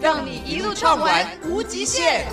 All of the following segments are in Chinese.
让你一路畅玩无极限。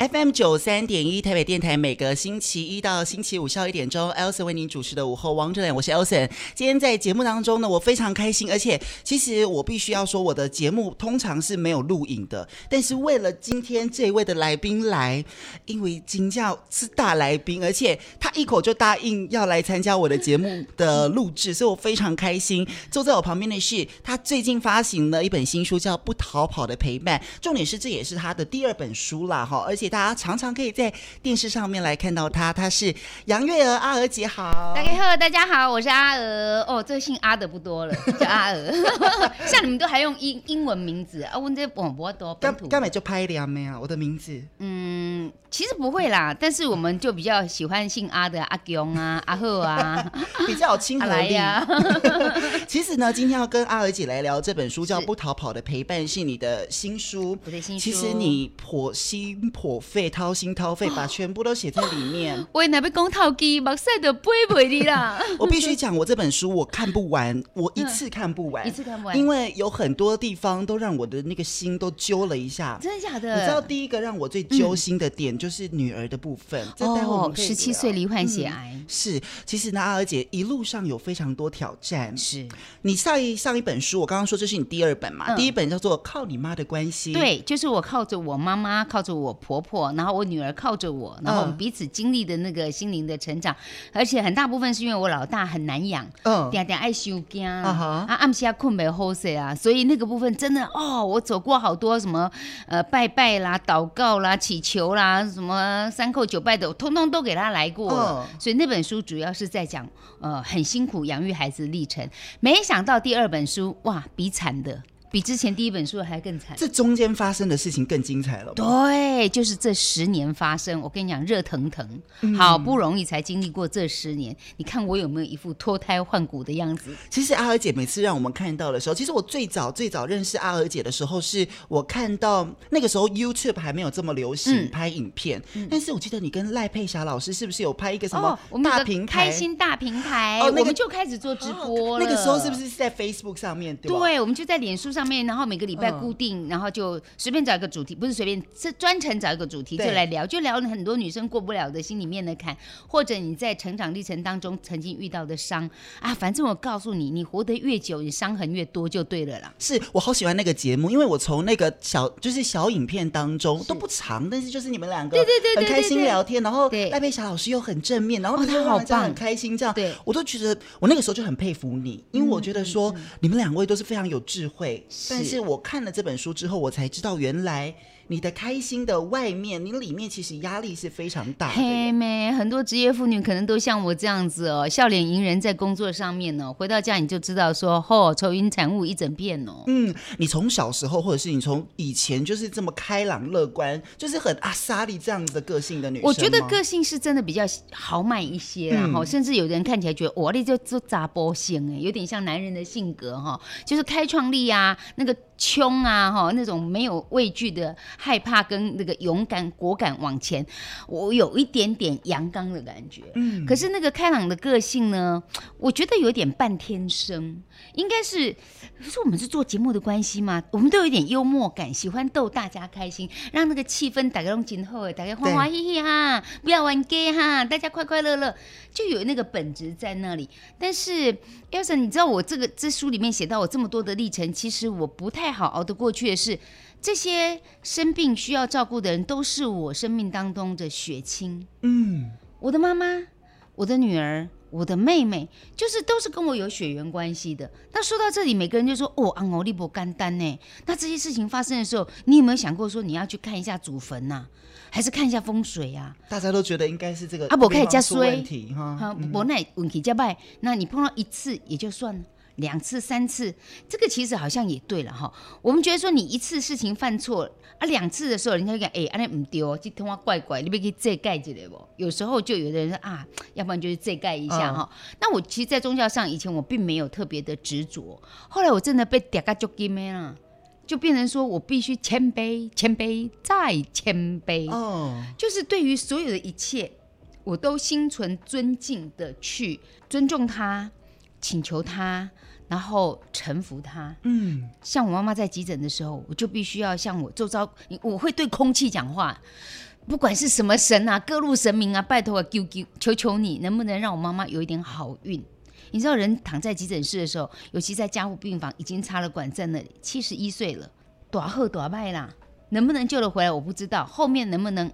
FM 九三点一台北电台，每个星期一到星期五下午一点钟，Elson 为您主持的午后 Wonderland，我是 Elson。今天在节目当中呢，我非常开心，而且其实我必须要说，我的节目通常是没有录影的，但是为了今天这一位的来宾来，因为金教是大来宾，而且他一口就答应要来参加我的节目的录制，所以我非常开心。坐在我旁边的是他最近发行了一本新书，叫《不逃跑的陪伴》，重点是这也是他的第二本书啦，哈，而且。大家常常可以在电视上面来看到她，她是杨月娥，阿娥姐好。大家好，大家好，我是阿娥。哦，这个姓阿的不多了，叫阿娥。像你们都还用英英文名字啊？问这广播多本土。刚刚就拍两没啊？我的名字。嗯，其实不会啦，但是我们就比较喜欢姓阿的阿公啊、阿贺啊，比较有亲和力呀。其实呢，今天要跟阿娥姐来聊这本书，叫《不逃跑的陪伴》，是你的新书。我的新书。其实你颇心颇。费掏心掏肺，把全部都写在里面。目屎都啦。我必须讲，我这本书我看不完，我一次看不完，一次看不完，因为有很多地方都让我的那个心都揪了一下。真的假的？你知道第一个让我最揪心的点就是女儿的部分。哦，十七岁罹患血癌。是，其实呢，阿娥姐一路上有非常多挑战。是你上一上一本书，我刚刚说这是你第二本嘛？第一本叫做《靠你妈的关系》。对，就是我靠着我妈妈，靠着我婆婆。然后我女儿靠着我，然后我们彼此经历的那个心灵的成长，而且很大部分是因为我老大很难养，嗯，点点爱修惊啊，暗时困没好睡啊，所以那个部分真的哦，我走过好多什么呃拜拜啦、祷告啦、祈求啦，什么三叩九拜的，我通通都给他来过了，所以那本书主要是在讲呃很辛苦养育孩子的历程，没想到第二本书哇比惨的。比之前第一本书还更惨，这中间发生的事情更精彩了。对，就是这十年发生，我跟你讲，热腾腾，嗯、好不容易才经历过这十年。你看我有没有一副脱胎换骨的样子？其实阿娥姐每次让我们看到的时候，其实我最早最早认识阿娥姐的时候，是我看到那个时候 YouTube 还没有这么流行拍影片，嗯、但是我记得你跟赖佩霞老师是不是有拍一个什么大平台？开心大平台，哦那个、我们就开始做直播了。那个时候是不是在 Facebook 上面？对，对，我们就在脸书上。上面，然后每个礼拜固定，然后就随便找一个主题，不是随便，是专程找一个主题就来聊，就聊很多女生过不了的心里面的坎，或者你在成长历程当中曾经遇到的伤。啊，反正我告诉你，你活得越久，你伤痕越多就对了啦。是我好喜欢那个节目，因为我从那个小就是小影片当中都不长，但是就是你们两个对对对很开心聊天，然后赖佩霞老师又很正面，然后他好棒，很开心这样，对。我都觉得我那个时候就很佩服你，因为我觉得说你们两位都是非常有智慧。但是我看了这本书之后，我才知道原来。你的开心的外面，你里面其实压力是非常大的。嘿妹，很多职业妇女可能都像我这样子哦，笑脸迎人在工作上面哦，回到家你就知道说，哦，愁云惨雾一整片哦。嗯，你从小时候或者是你从以前就是这么开朗乐观，就是很阿莎莉这样子的个性的女生。我觉得个性是真的比较豪迈一些，然后、嗯、甚至有人看起来觉得我这就做杂波型哎，有点像男人的性格哈，就是开创力啊，那个。冲啊，哈，那种没有畏惧的害怕跟那个勇敢果敢往前，我有一点点阳刚的感觉。嗯，可是那个开朗的个性呢，我觉得有点半天生，应该是，是我们是做节目的关系嘛，我们都有一点幽默感，喜欢逗大家开心，让那个气氛大家拢今后大家欢欢喜喜哈，不要玩 gay 哈，大家快快乐乐，就有那个本质在那里。但是 Elson，你知道我这个这书里面写到我这么多的历程，其实我不太。好熬得过去的是，这些生病需要照顾的人都是我生命当中的血亲。嗯，我的妈妈、我的女儿、我的妹妹，就是都是跟我有血缘关系的。那说到这里，每个人就说：“哦，昂欧利伯干丹呢？”那这些事情发生的时候，你有没有想过说你要去看一下祖坟呐，还是看一下风水啊？大家都觉得应该是这个阿伯可以加衰问题哈，不那问题加败，那你碰到一次也就算了。两次、三次，这个其实好像也对了哈。我们觉得说你一次事情犯错啊，两次的时候，人家就讲哎，安尼唔丢，这通话怪怪，你别给遮盖起来不？有时候就有的人说啊，要不然就是遮盖一下哈。嗯、那我其实，在宗教上以前我并没有特别的执着，后来我真的被嗲个就给没了，就变成说我必须谦卑、谦卑再谦卑哦，就是对于所有的一切，我都心存尊敬的去尊重他。请求他，然后臣服他。嗯，像我妈妈在急诊的时候，我就必须要像我周遭，我会对空气讲话，不管是什么神啊，各路神明啊，拜托啊，求求求求你，能不能让我妈妈有一点好运？你知道，人躺在急诊室的时候，尤其在加护病房，已经插了管在那里，七十一岁了，多好多坏啦，能不能救得回来？我不知道，后面能不能，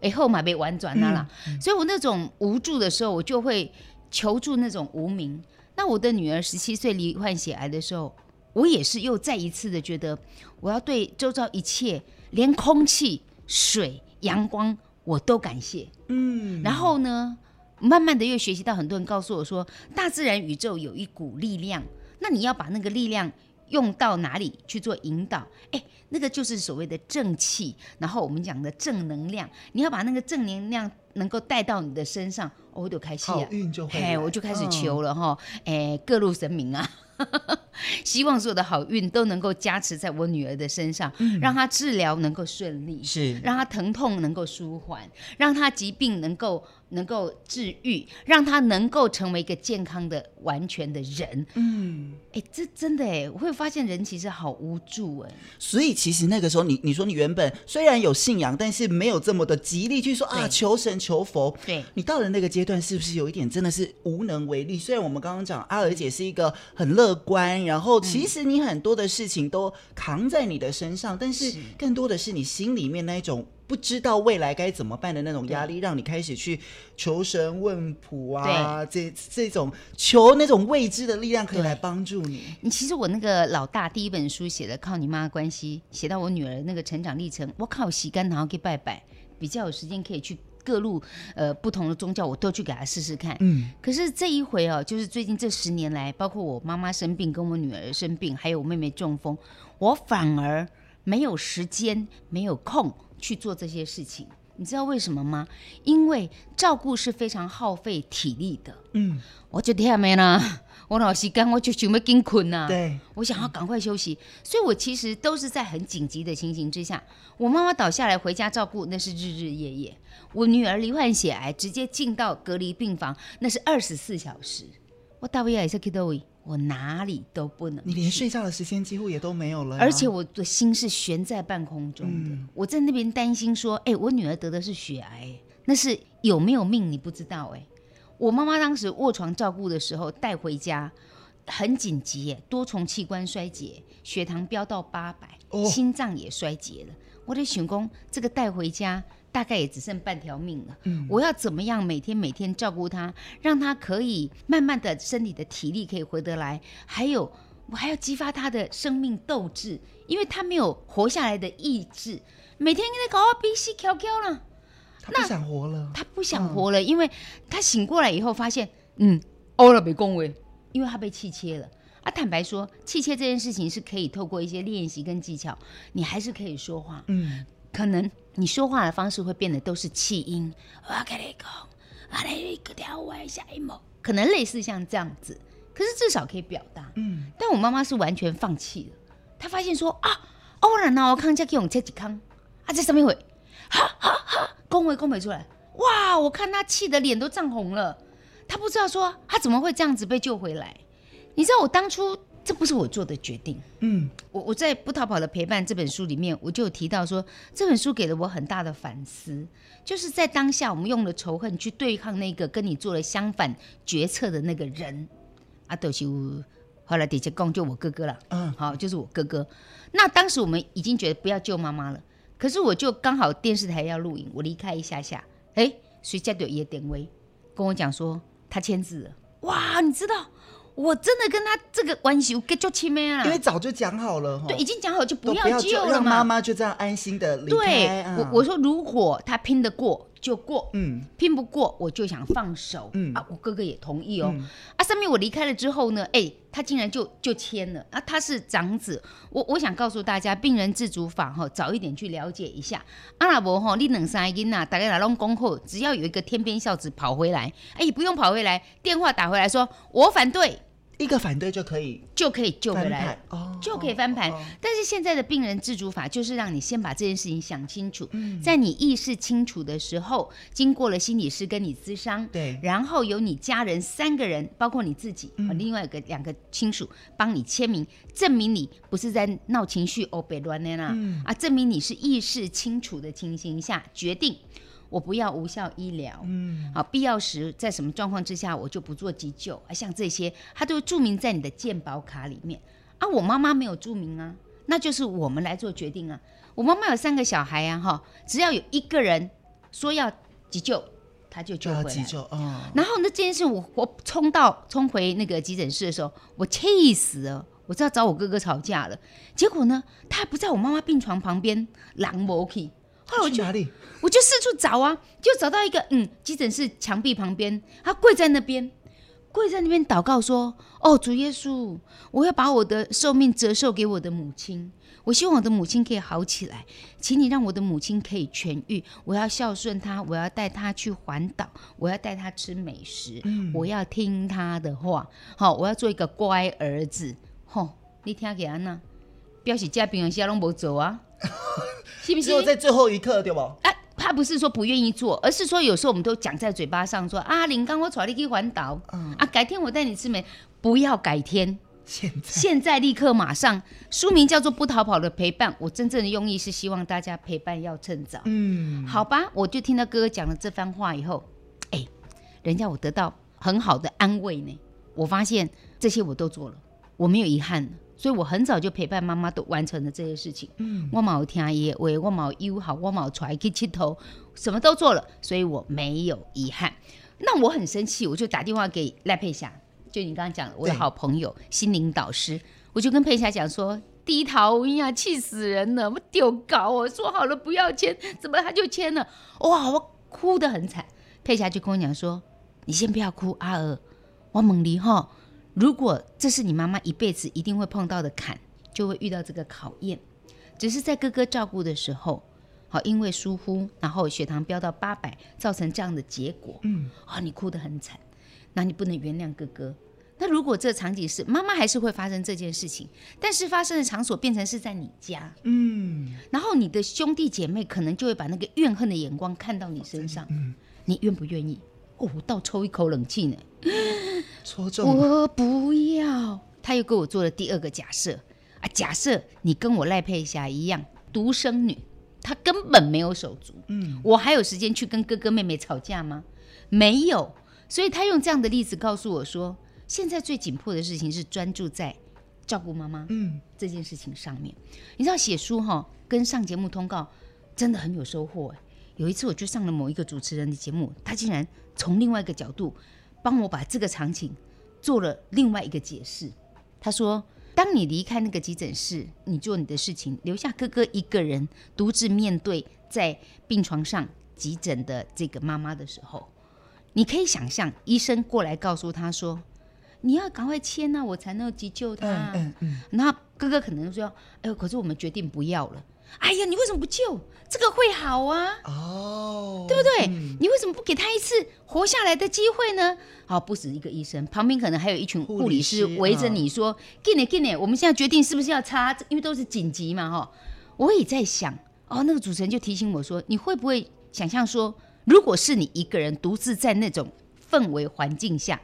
哎，后马被婉转了啦。嗯嗯、所以我那种无助的时候，我就会求助那种无名。那我的女儿十七岁罹患血癌的时候，我也是又再一次的觉得，我要对周遭一切，连空气、水、阳光，我都感谢。嗯，然后呢，慢慢的又学习到很多人告诉我说，大自然宇宙有一股力量，那你要把那个力量用到哪里去做引导？哎，那个就是所谓的正气，然后我们讲的正能量，你要把那个正能量。能够带到你的身上，我就开始啊！好运就会，我就开始求了哈，哎、嗯，各路神明啊。希望所有的好运都能够加持在我女儿的身上，嗯、让她治疗能够顺利，是让她疼痛能够舒缓，让她疾病能够能够治愈，让他能够成为一个健康的、完全的人。嗯，哎，这真的哎，我会发现人其实好无助哎。所以其实那个时候你，你你说你原本虽然有信仰，但是没有这么的极力去说啊，求神求佛。对，你到了那个阶段，是不是有一点真的是无能为力？虽然我们刚刚讲阿尔姐是一个很乐。乐观，然后其实你很多的事情都扛在你的身上，嗯、但是更多的是你心里面那一种不知道未来该怎么办的那种压力，让你开始去求神问卜啊，这这种求那种未知的力量可以来帮助你。你其实我那个老大第一本书写的靠你妈的关系，写到我女儿那个成长历程，我靠洗干然后给拜拜，比较有时间可以去。各路呃不同的宗教，我都去给他试试看。嗯，可是这一回哦，就是最近这十年来，包括我妈妈生病，跟我女儿生病，还有我妹妹中风，我反而没有时间，没有空去做这些事情。你知道为什么吗？因为照顾是非常耗费体力的。嗯，我就听没了，我老时间我就准备跟困呐。对，我想要赶快休息，所以我其实都是在很紧急的情形之下。我妈妈倒下来回家照顾，那是日日夜夜。我女儿罹患血癌，直接进到隔离病房，那是二十四小时。我到底也是去到位？我哪里都不能，你连睡觉的时间几乎也都没有了，而且我的心是悬在半空中的。嗯、我在那边担心说，哎、欸，我女儿得的是血癌，那是有没有命你不知道哎。我妈妈当时卧床照顾的时候带回家，很紧急，多重器官衰竭，血糖飙到八百、哦，心脏也衰竭了。我的选工这个带回家。大概也只剩半条命了。嗯，我要怎么样每天每天照顾他，让他可以慢慢的身体的体力可以回得来，还有我还要激发他的生命斗志，因为他没有活下来的意志，每天跟他搞个鼻息翘翘了，他不想活了，他不想活了，嗯、因为他醒过来以后发现，嗯，欧了被恭维，因为他被气切了。啊，坦白说，气切这件事情是可以透过一些练习跟技巧，你还是可以说话，嗯，可能。你说话的方式会变得都是气音，我跟你讲，啊，你个条歪下一毛，可能类似像这样子，可是至少可以表达。嗯，但我妈妈是完全放弃了，她发现说啊，偶然呢，我康家给我切几康，啊，这什么会？哈哈哈，恭维恭维出来，哇，我看她气得脸都涨红了，她不知道说她怎么会这样子被救回来，你知道我当初。这不是我做的决定。嗯，我我在不逃跑的陪伴这本书里面，我就有提到说，这本书给了我很大的反思，就是在当下我们用了仇恨去对抗那个跟你做了相反决策的那个人。啊，都是后来底下讲就我哥哥了。嗯，好，就是我哥哥。那当时我们已经觉得不要救妈妈了，可是我就刚好电视台要录影，我离开一下下，哎，谁家的也点位跟我讲说他签字了。哇，你知道？我真的跟他这个关系，我跟就亲妹啊，因为早就讲好了，对，已经讲好就不要救了嘛，让妈妈就这样安心的离开。对，我我说如果他拼得过，就过，嗯，拼不过我就想放手，嗯。啊，我哥哥也同意哦，嗯。啊，上面我离开了之后呢，哎，他竟然就就签了，啊，他是长子，我我想告诉大家，病人自主法哈、哦，早一点去了解一下，阿拉伯哈，你两三个囡呐，大概来拢恭候，只要有一个天边孝子跑回来，哎，不用跑回来，电话打回来说，我反对。一个反对就可以就可以救回来哦，就可以翻盘。但是现在的病人自主法就是让你先把这件事情想清楚，嗯。在你意识清楚的时候，经过了心理师跟你咨商，对。然后由你家人三个人，包括你自己，嗯。另外一个两个亲属帮你签名，证明你不是在闹情绪、哦北乱的啦，嗯。啊，证明你是意识清楚的情形下决定。我不要无效医疗，嗯，好，必要时在什么状况之下，我就不做急救啊，像这些，它都注明在你的健保卡里面啊。我妈妈没有注明啊，那就是我们来做决定啊。我妈妈有三个小孩啊，哈，只要有一个人说要急救，他就救回来。就要急救，哦，然后呢，这件事我我冲到冲回那个急诊室的时候，我气死了。我知道找我哥哥吵架了，结果呢，他还不在我妈妈病床旁边，狼无去。后来我就去哪里？我就四处找啊，就找到一个嗯，急诊室墙壁旁边，他跪在那边，跪在那边祷告说：“哦，主耶稣，我要把我的寿命折寿给我的母亲，我希望我的母亲可以好起来，请你让我的母亲可以痊愈。我要孝顺她，我要带她去环岛，我要带她吃美食，我要听她的话，好，我要做一个乖儿子。吼，你听见安那？表示这病人现在拢无走啊，是不是？只有在最后一刻，对不？啊，他不是说不愿意做，而是说有时候我们都讲在嘴巴上说啊，林刚我带你去环岛，嗯啊，改天我带你吃美，不要改天，现在现在立刻马上。书名叫做《不逃跑的陪伴》，我真正的用意是希望大家陪伴要趁早。嗯，好吧，我就听到哥哥讲了这番话以后，哎，人家我得到很好的安慰呢。我发现这些我都做了，我没有遗憾了，所以我很早就陪伴妈妈都完成了这些事情。嗯，我冇听伊的话，我冇友好，我冇出去佚佗，什么都做了，所以我没有遗憾。那我很生气，我就打电话给赖佩霞，就你刚刚讲的我的好朋友、心灵导师，我就跟佩霞讲说。低头呀，气死人了！我丢搞，我说好了不要签，怎么他就签了？哇，我哭得很惨。佩霞就跟我讲说：“你先不要哭，阿娥，我问你哈，如果这是你妈妈一辈子一定会碰到的坎，就会遇到这个考验。只是在哥哥照顾的时候，好因为疏忽，然后血糖飙到八百，造成这样的结果。嗯，啊，你哭得很惨，那你不能原谅哥哥。”那如果这场景是妈妈还是会发生这件事情，但是发生的场所变成是在你家，嗯，然后你的兄弟姐妹可能就会把那个怨恨的眼光看到你身上，嗯，你愿不愿意？哦，我倒抽一口冷气呢，戳中，我不要。他又给我做了第二个假设啊，假设你跟我赖佩霞一样独生女，她根本没有手足，嗯，我还有时间去跟哥哥妹妹吵架吗？没有，所以他用这样的例子告诉我说。现在最紧迫的事情是专注在照顾妈妈嗯这件事情上面。你知道写书哈跟上节目通告真的很有收获哎。有一次我就上了某一个主持人的节目，他竟然从另外一个角度帮我把这个场景做了另外一个解释。他说：“当你离开那个急诊室，你做你的事情，留下哥哥一个人独自面对在病床上急诊的这个妈妈的时候，你可以想象医生过来告诉他说。”你要赶快签呐、啊，我才能急救他。嗯嗯嗯。那哥哥可能说：“哎呦，可是我们决定不要了。”哎呀，你为什么不救？这个会好啊。哦。对不对？嗯、你为什么不给他一次活下来的机会呢？好，不止一个医生，旁边可能还有一群护理师围着你说：“给你给你，我们现在决定是不是要插？因为都是紧急嘛，哈。”我也在想，哦，那个主持人就提醒我说：“你会不会想象说，如果是你一个人独自在那种氛围环境下，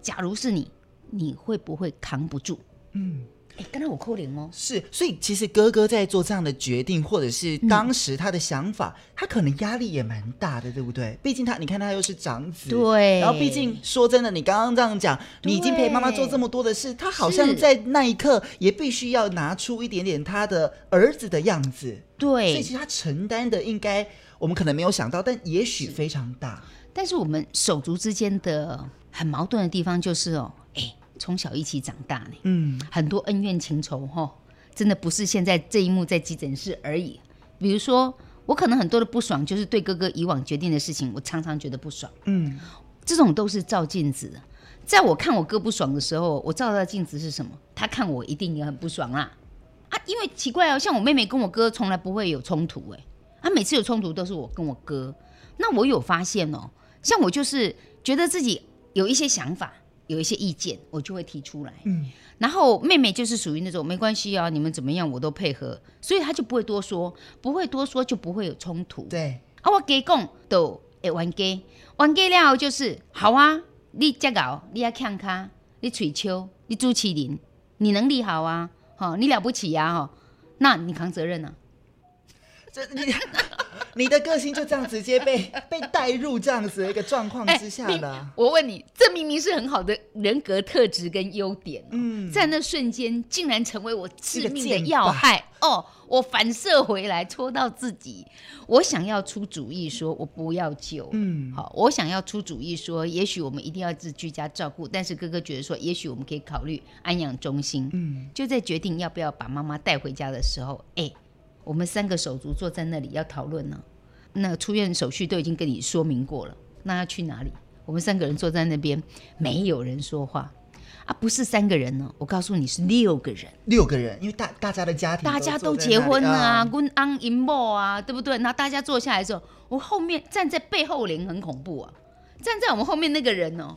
假如是你？”你会不会扛不住？嗯，哎，刚才我扣零哦。是，所以其实哥哥在做这样的决定，或者是当时他的想法，嗯、他可能压力也蛮大的，对不对？毕竟他，你看他又是长子，对。然后毕竟说真的，你刚刚这样讲，你已经陪妈妈做这么多的事，他好像在那一刻也必须要拿出一点点他的儿子的样子。对。所以其实他承担的应该我们可能没有想到，但也许非常大。但是我们手足之间的很矛盾的地方就是哦，哎。从小一起长大呢，嗯，很多恩怨情仇哈，真的不是现在这一幕在急诊室而已。比如说，我可能很多的不爽，就是对哥哥以往决定的事情，我常常觉得不爽。嗯，这种都是照镜子的。在我看我哥不爽的时候，我照到镜子是什么？他看我一定也很不爽啦。啊，因为奇怪哦，像我妹妹跟我哥从来不会有冲突，哎，啊，每次有冲突都是我跟我哥。那我有发现哦，像我就是觉得自己有一些想法，有一些意见，我就会提出来。嗯，然后妹妹就是属于那种没关系啊，你们怎么样我都配合，所以她就不会多说，不会多说就不会有冲突。对，啊，我给讲都会玩给，玩给了就是好啊。你这搞，你要看卡，你吹秋，你朱麒麟，你能力好啊，哈，你了不起呀，哈，那你扛责任啊。这你你的个性就这样直接被被带入这样子的一个状况之下了。欸、我问你，这明明是很好的人格特质跟优点，嗯，在那瞬间竟然成为我致命的要害哦！我反射回来戳到自己，我想要出主意说，我不要救，嗯，好，我想要出主意说，也许我们一定要自居家照顾，但是哥哥觉得说，也许我们可以考虑安养中心，嗯，就在决定要不要把妈妈带回家的时候，哎、欸。我们三个手足坐在那里要讨论呢，那出院手续都已经跟你说明过了，那要去哪里？我们三个人坐在那边，没有人说话啊，不是三个人呢，我告诉你是六个人，六个人，因为大大家的家庭，大家都结婚了啊，温安银莫啊，对不对？那大家坐下来的时候，我后面站在背后灵很恐怖啊，站在我们后面那个人哦，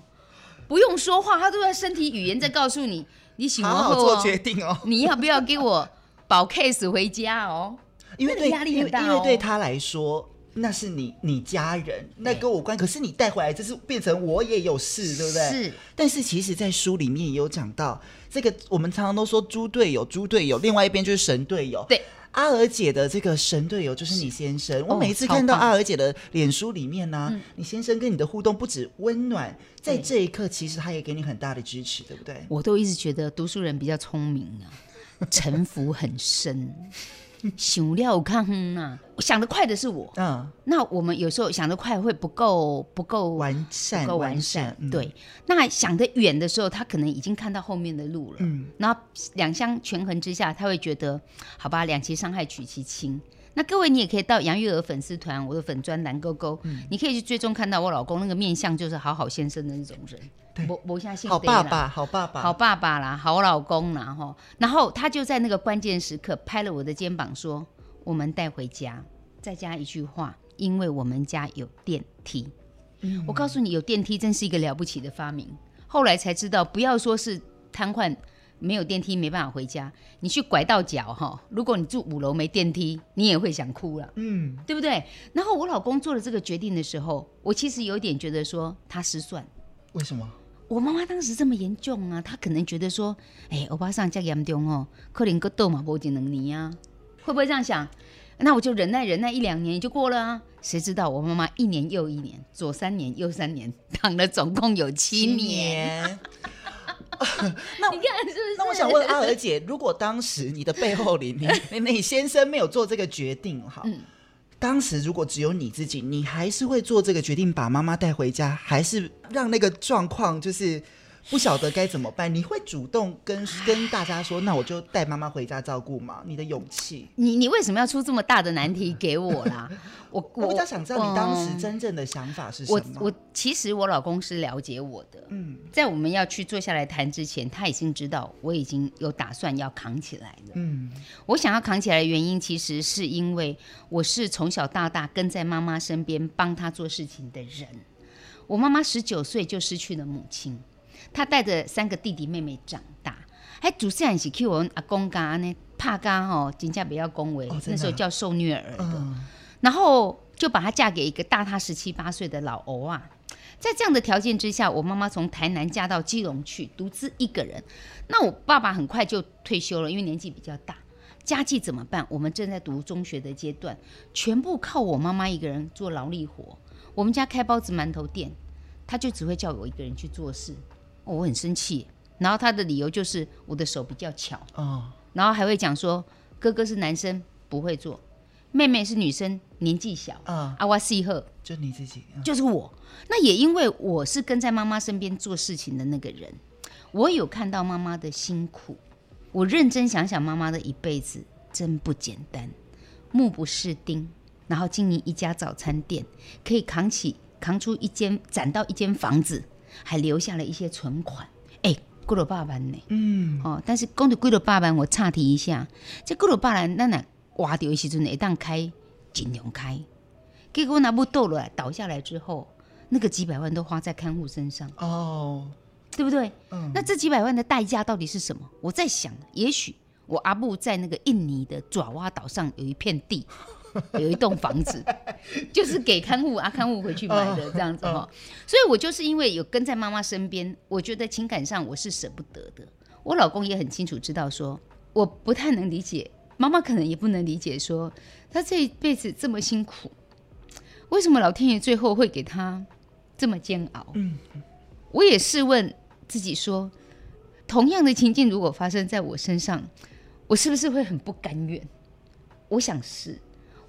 不用说话，他都在身体语言在告诉你，你喜欢好好做决定哦，你要不要给我？保 case 回家哦，因为对压力很大，哦，因为对他来说那是你你家人，那跟我关。可是你带回来，这是变成我也有事，对不对？是。但是其实，在书里面也有讲到，这个我们常常都说猪队友，猪队友，另外一边就是神队友。对，阿娥姐的这个神队友就是你先生。我每一次看到阿娥姐的脸书里面呢，啊，哦，你先生跟你的互动不止温暖，在这一刻，其实他也给你很大的支持，对不对？我都一直觉得读书人比较聪明啊。城府很深，想料看呐，想得快的是我。嗯，那我们有时候想得快会不够不够完善，不够完善。对，那想得远的时候，他可能已经看到后面的路了。嗯，然后两相权衡之下，他会觉得，好吧，两其伤害取其轻。那各位，你也可以到杨玉娥粉丝团，我的粉专蓝勾勾，嗯、你可以去追踪看到我老公那个面相，就是好好先生的那种人，对我我相信好爸爸，好爸爸，好爸爸啦，好老公啦哈。然后他就在那个关键时刻拍了我的肩膀，说：“我们带回家。”再加一句话：“因为我们家有电梯。嗯”我告诉你，有电梯真是一个了不起的发明。后来才知道，不要说是瘫痪。没有电梯没办法回家，你去拐到脚哈。如果你住五楼没电梯，你也会想哭了，嗯，对不对？然后我老公做了这个决定的时候，我其实有点觉得说他失算。为什么？我妈妈当时这么严重啊，她可能觉得说，哎，欧巴桑这么严重哦，可能个豆嘛不仅能你啊，会不会这样想？那我就忍耐忍耐一两年也就过了啊。谁知道我妈妈一年又一年，左三年右三年，躺了总共有七年。七年 那你看是不是？那我想问阿娥姐，如果当时你的背后里，面你先生没有做这个决定，哈，嗯、当时如果只有你自己，你还是会做这个决定，把妈妈带回家，还是让那个状况就是？不晓得该怎么办，你会主动跟跟大家说，那我就带妈妈回家照顾吗？你的勇气，你你为什么要出这么大的难题给我啦？我我比较想知道你当时真正的想法是什么。我我其实我老公是了解我的，嗯，在我们要去坐下来谈之前，他已经知道我已经有打算要扛起来了，嗯，我想要扛起来的原因，其实是因为我是从小到大跟在妈妈身边帮她做事情的人。我妈妈十九岁就失去了母亲。他带着三个弟弟妹妹长大，还主持人是去我阿公家呢，怕家吼，真正不要恭维，哦、那时候叫受虐儿的，嗯、然后就把她嫁给一个大她十七八岁的老欧啊。在这样的条件之下，我妈妈从台南嫁到基隆去，独自一个人。那我爸爸很快就退休了，因为年纪比较大，家计怎么办？我们正在读中学的阶段，全部靠我妈妈一个人做劳力活。我们家开包子馒头店，她就只会叫我一个人去做事。我很生气，然后他的理由就是我的手比较巧，哦，然后还会讲说哥哥是男生不会做，妹妹是女生年纪小，啊，阿瓦西赫就你自己，就是我。那也因为我是跟在妈妈身边做事情的那个人，我有看到妈妈的辛苦，我认真想想妈妈的一辈子真不简单，目不识丁，然后经营一家早餐店，可以扛起扛出一间攒到一间房子，还留下了一些存款。哎，过了八万呢，嗯，哦，但是讲到过了八万，我岔题一下，这过了八万，那那挖掉的时阵，一旦开，尽量开。结果那不倒了，倒下来之后，那个几百万都花在看护身上哦，对不对？嗯，那这几百万的代价到底是什么？我在想，也许我阿布在那个印尼的爪哇岛上有一片地，有一栋房子，就是给看护啊看护回去买的这样子哈、哦。所以我就是因为有跟在妈妈身边，我觉得情感上我是舍不得的。我老公也很清楚知道说，我不太能理解，妈妈可能也不能理解说，他这一辈子这么辛苦。为什么老天爷最后会给他这么煎熬？嗯，我也试问自己说，同样的情境如果发生在我身上，我是不是会很不甘愿？我想是。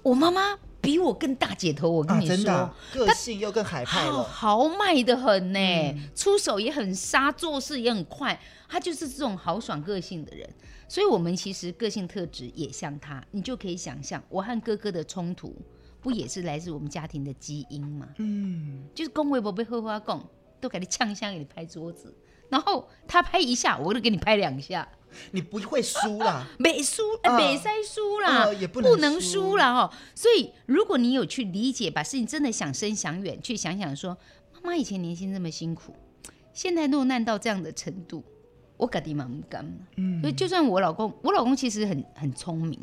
我妈妈比我更大姐头，我跟你说，啊、真的个性又更海派了，豪迈的很呢，嗯、出手也很杀，做事也很快。她就是这种豪爽个性的人，所以我们其实个性特质也像她，你就可以想象，我和哥哥的冲突。不也是来自我们家庭的基因吗？嗯，就是恭维我被呵呵讲，都给你呛香，给你拍桌子，然后他拍一下，我就给你拍两下，你不会输啦，没输，没赛输啦，呃、也不能，输啦哈。所以如果你有去理解，把事情真的想深想远，去想想说，妈妈以前年轻这么辛苦，现在落难到这样的程度，我感觉蛮不甘。嗯，所以就算我老公，我老公其实很很聪明。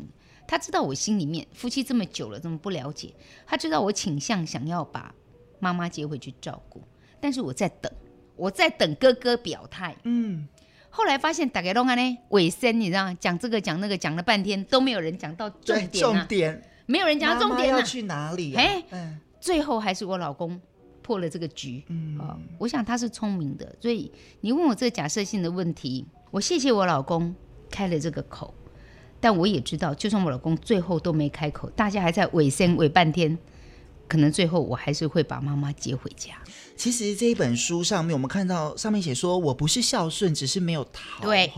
他知道我心里面夫妻这么久了，怎么不了解？他知道我倾向想要把妈妈接回去照顾，但是我在等，我在等哥哥表态。嗯，后来发现大家拢安呢，尾声你知道吗？讲这个讲那个讲了半天都没有人讲到重点，重点没有人讲到重点，妈妈要去哪里？哎，最后还是我老公破了这个局。嗯，我想他是聪明的，所以你问我这个假设性的问题，我谢谢我老公开了这个口。但我也知道，就算我老公最后都没开口，大家还在尾声尾半天，可能最后我还是会把妈妈接回家。其实这一本书上面，我们看到上面写说，我不是孝顺，只是没有逃。对，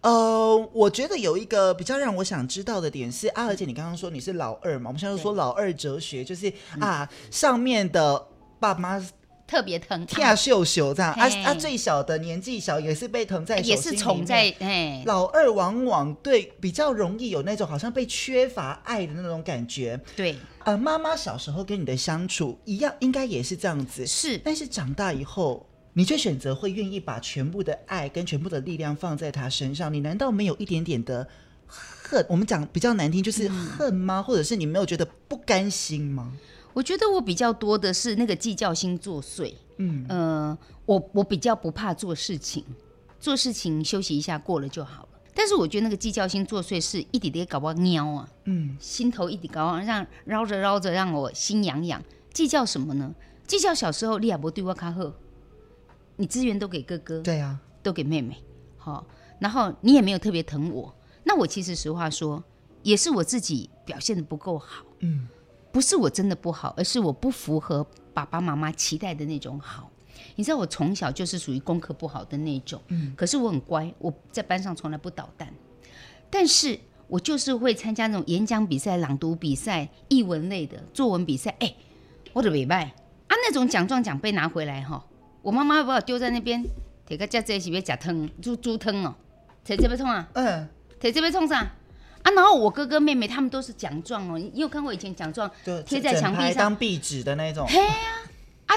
呃，我觉得有一个比较让我想知道的点是，啊，而且你刚刚说你是老二嘛，我们现在说老二哲学，就是啊，上面的爸妈。特别疼，跳秀秀这样，啊啊，最小的年纪小也是被疼在也是宠在，哎，老二往往对比较容易有那种好像被缺乏爱的那种感觉。对，呃，妈妈小时候跟你的相处一样，应该也是这样子。是，但是长大以后，你却选择会愿意把全部的爱跟全部的力量放在他身上，你难道没有一点点的恨？我们讲比较难听，就是恨吗？嗯、或者是你没有觉得不甘心吗？我觉得我比较多的是那个计较心作祟，嗯，呃，我我比较不怕做事情，做事情休息一下过了就好了。但是我觉得那个计较心作祟是一点点搞不喵啊，嗯，心头一点搞我让绕着绕着让我心痒痒。计较什么呢？计较小时候利亚伯对我卡赫，你资源都给哥哥，对啊，都给妹妹，好，然后你也没有特别疼我。那我其实实话说，也是我自己表现的不够好，嗯。不是我真的不好，而是我不符合爸爸妈妈期待的那种好。你知道我从小就是属于功课不好的那种，嗯，可是我很乖，我在班上从来不捣蛋。但是我就是会参加那种演讲比赛、朗读比赛、译文类的作文比赛。哎，我的尾拜啊，那种奖状奖杯拿回来哈，我妈妈把我丢在那边，铁个家这是要吃汤，猪猪汤哦，铁这边冲啊，嗯，铁这边冲啥？啊，然后我哥哥妹妹他们都是奖状哦，你有看过以前奖状贴在墙壁上？当壁纸的那种？嘿啊，啊，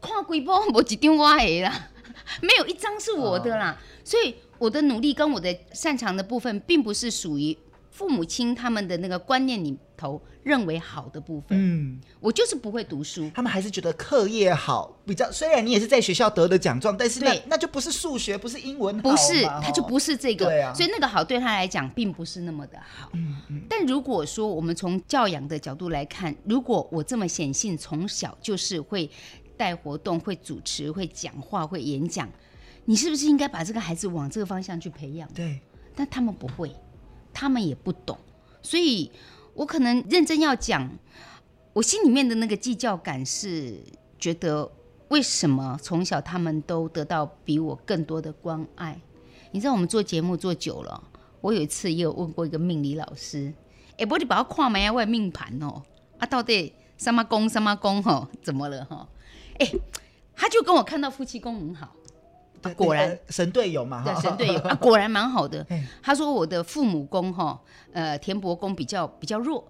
看几波我几张我的啦，没有一张是我的啦，哦、所以我的努力跟我的擅长的部分，并不是属于父母亲他们的那个观念里头认为好的部分，嗯，我就是不会读书，他们还是觉得课业好比较。虽然你也是在学校得的奖状，但是那那就不是数学，不是英文，不是，他就不是这个，对啊，所以那个好对他来讲并不是那么的好。嗯嗯。但如果说我们从教养的角度来看，如果我这么显性，从小就是会带活动、会主持、会讲话、会演讲，你是不是应该把这个孩子往这个方向去培养？对。但他们不会，他们也不懂，所以。我可能认真要讲，我心里面的那个计较感是觉得，为什么从小他们都得到比我更多的关爱？你知道我们做节目做久了，我有一次也有问过一个命理老师，哎，不你把我看没啊？外命盘哦，啊，到底什么宫什么宫哦怎么了哈？哎、他就跟我看到夫妻宫很好，果然神队友嘛，对神队友 啊，果然蛮好的。他说我的父母宫哈，呃，田伯宫比较比较弱，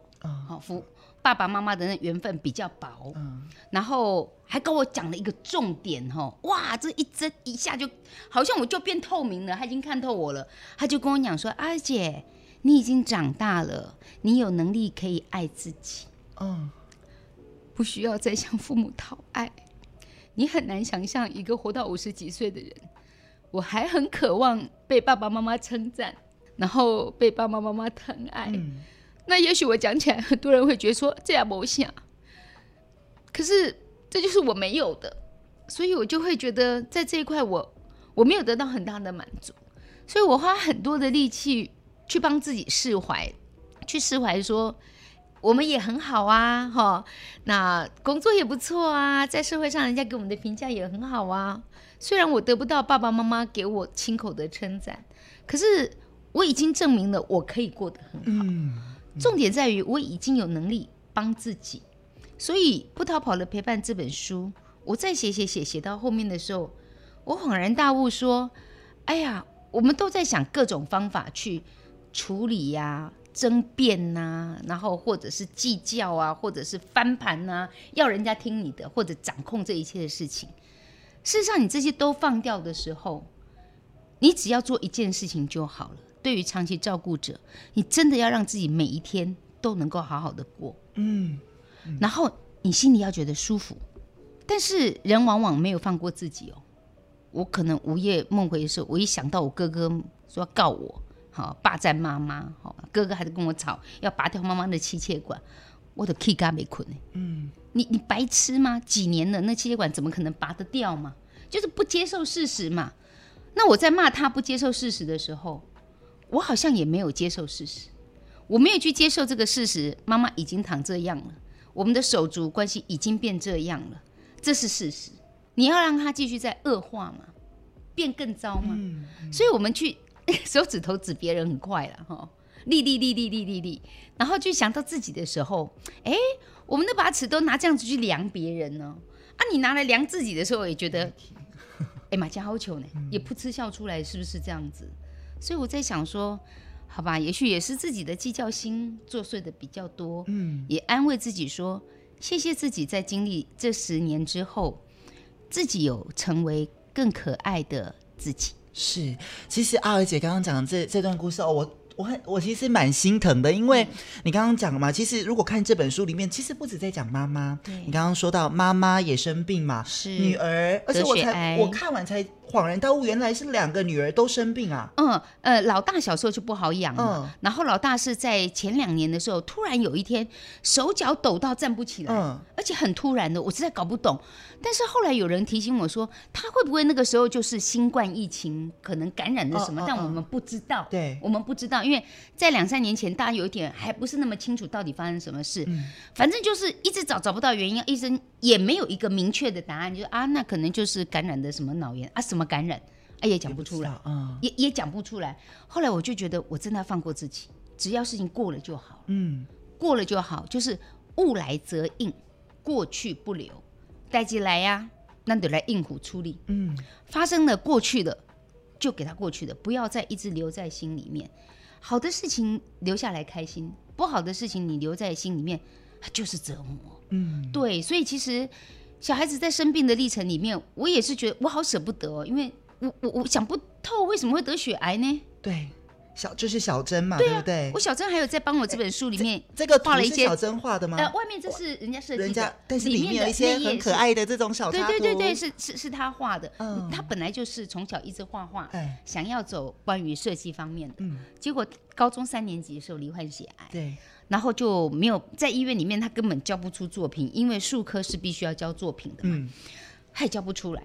好夫。爸爸妈妈的那缘分比较薄，嗯，然后还跟我讲了一个重点哈，哇，这一针一下就好像我就变透明了，他已经看透我了，他就跟我讲说，阿姐，你已经长大了，你有能力可以爱自己，嗯，不需要再向父母讨爱，你很难想象一个活到五十几岁的人，我还很渴望被爸爸妈妈称赞，然后被爸爸妈妈疼爱。嗯。那也许我讲起来，很多人会觉得说这样不像，可是这就是我没有的，所以我就会觉得在这一块我我没有得到很大的满足，所以我花很多的力气去帮自己释怀，去释怀说我们也很好啊，哈，那工作也不错啊，在社会上人家给我们的评价也很好啊，虽然我得不到爸爸妈妈给我亲口的称赞，可是我已经证明了我可以过得很好。嗯重点在于我已经有能力帮自己，所以《不逃跑的陪伴》这本书，我再写写写写到后面的时候，我恍然大悟说：“哎呀，我们都在想各种方法去处理呀、啊、争辩呐、然后或者是计较啊，或者是翻盘呐、啊，要人家听你的，或者掌控这一切的事情。事实上，你这些都放掉的时候，你只要做一件事情就好了。”对于长期照顾者，你真的要让自己每一天都能够好好的过，嗯，然后你心里要觉得舒服。但是人往往没有放过自己哦。我可能午夜梦回的时候，我一想到我哥哥说要告我，好霸占妈妈，好哥哥还在跟我吵，要拔掉妈妈的气切管，我的气嘎没困。嗯，你你白痴吗？几年了，那气切管怎么可能拔得掉嘛？就是不接受事实嘛。那我在骂他不接受事实的时候。我好像也没有接受事实，我没有去接受这个事实。妈妈已经躺这样了，我们的手足关系已经变这样了，这是事实。你要让他继续再恶化吗？变更糟吗？嗯嗯、所以我们去 手指头指别人很快了哈，立立立立立立立，然后就想到自己的时候，哎，我们那把尺都拿这样子去量别人呢？啊，你拿来量自己的时候，也觉得，哎，马家好糗呢，也噗嗤笑出来，是不是这样子？所以我在想说，好吧，也许也是自己的计较心作祟的比较多，嗯，也安慰自己说，谢谢自己在经历这十年之后，自己有成为更可爱的自己。是，其实阿娥姐刚刚讲的这这段故事哦，我。我很，我其实蛮心疼的，因为你刚刚讲嘛，其实如果看这本书里面，其实不止在讲妈妈，对你刚刚说到妈妈也生病嘛，是女儿，而且我才我看完才恍然大悟，原来是两个女儿都生病啊。嗯呃，老大小时候就不好养了，嗯，然后老大是在前两年的时候，突然有一天手脚抖到站不起来，嗯，而且很突然的，我实在搞不懂。但是后来有人提醒我说，他会不会那个时候就是新冠疫情可能感染了什么？但我们不知道，对，我们不知道。因为在两三年前，大家有一点还不是那么清楚到底发生什么事，嗯、反正就是一直找找不到原因，医生也没有一个明确的答案，就是啊，那可能就是感染的什么脑炎啊，什么感染，哎也讲不出来，也嗯、也也讲不出来。后来我就觉得，我真的要放过自己，只要事情过了就好，嗯，过了就好，就是物来则应，过去不留，带进来呀、啊，那得来应付处理，嗯，发生了过去的就给他过去的，不要再一直留在心里面。好的事情留下来开心，不好的事情你留在心里面，它就是折磨。嗯，对，所以其实小孩子在生病的历程里面，我也是觉得我好舍不得哦，因为我我我想不透为什么会得血癌呢？对。小就是小珍嘛，对，啊、对不对？我小珍还有在帮我这本书里面这个画了一些小珍画的吗？呃，外面这是人家设计的，人家但是里面有一些很可爱的这种小。对对对对，是是是他画的。嗯，他本来就是从小一直画画，哎，想要走关于设计方面的。嗯，结果高中三年级的时候罹患血癌，对，然后就没有在医院里面，他根本交不出作品，因为术科是必须要交作品的嘛，嗯，他也交不出来。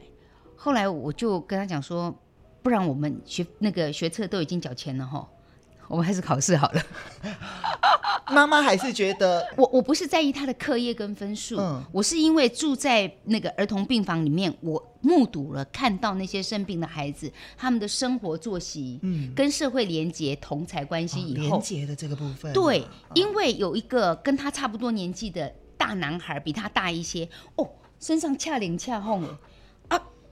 后来我就跟他讲说，不然我们学那个学测都已经缴钱了哈。我们还是考试好了。妈妈还是觉得我我不是在意他的课业跟分数，嗯，我是因为住在那个儿童病房里面，我目睹了看到那些生病的孩子，他们的生活作息，嗯，跟社会连结同才关系以后，连结的这个部分，对，因为有一个跟他差不多年纪的大男孩，比他大一些，哦，身上恰灵恰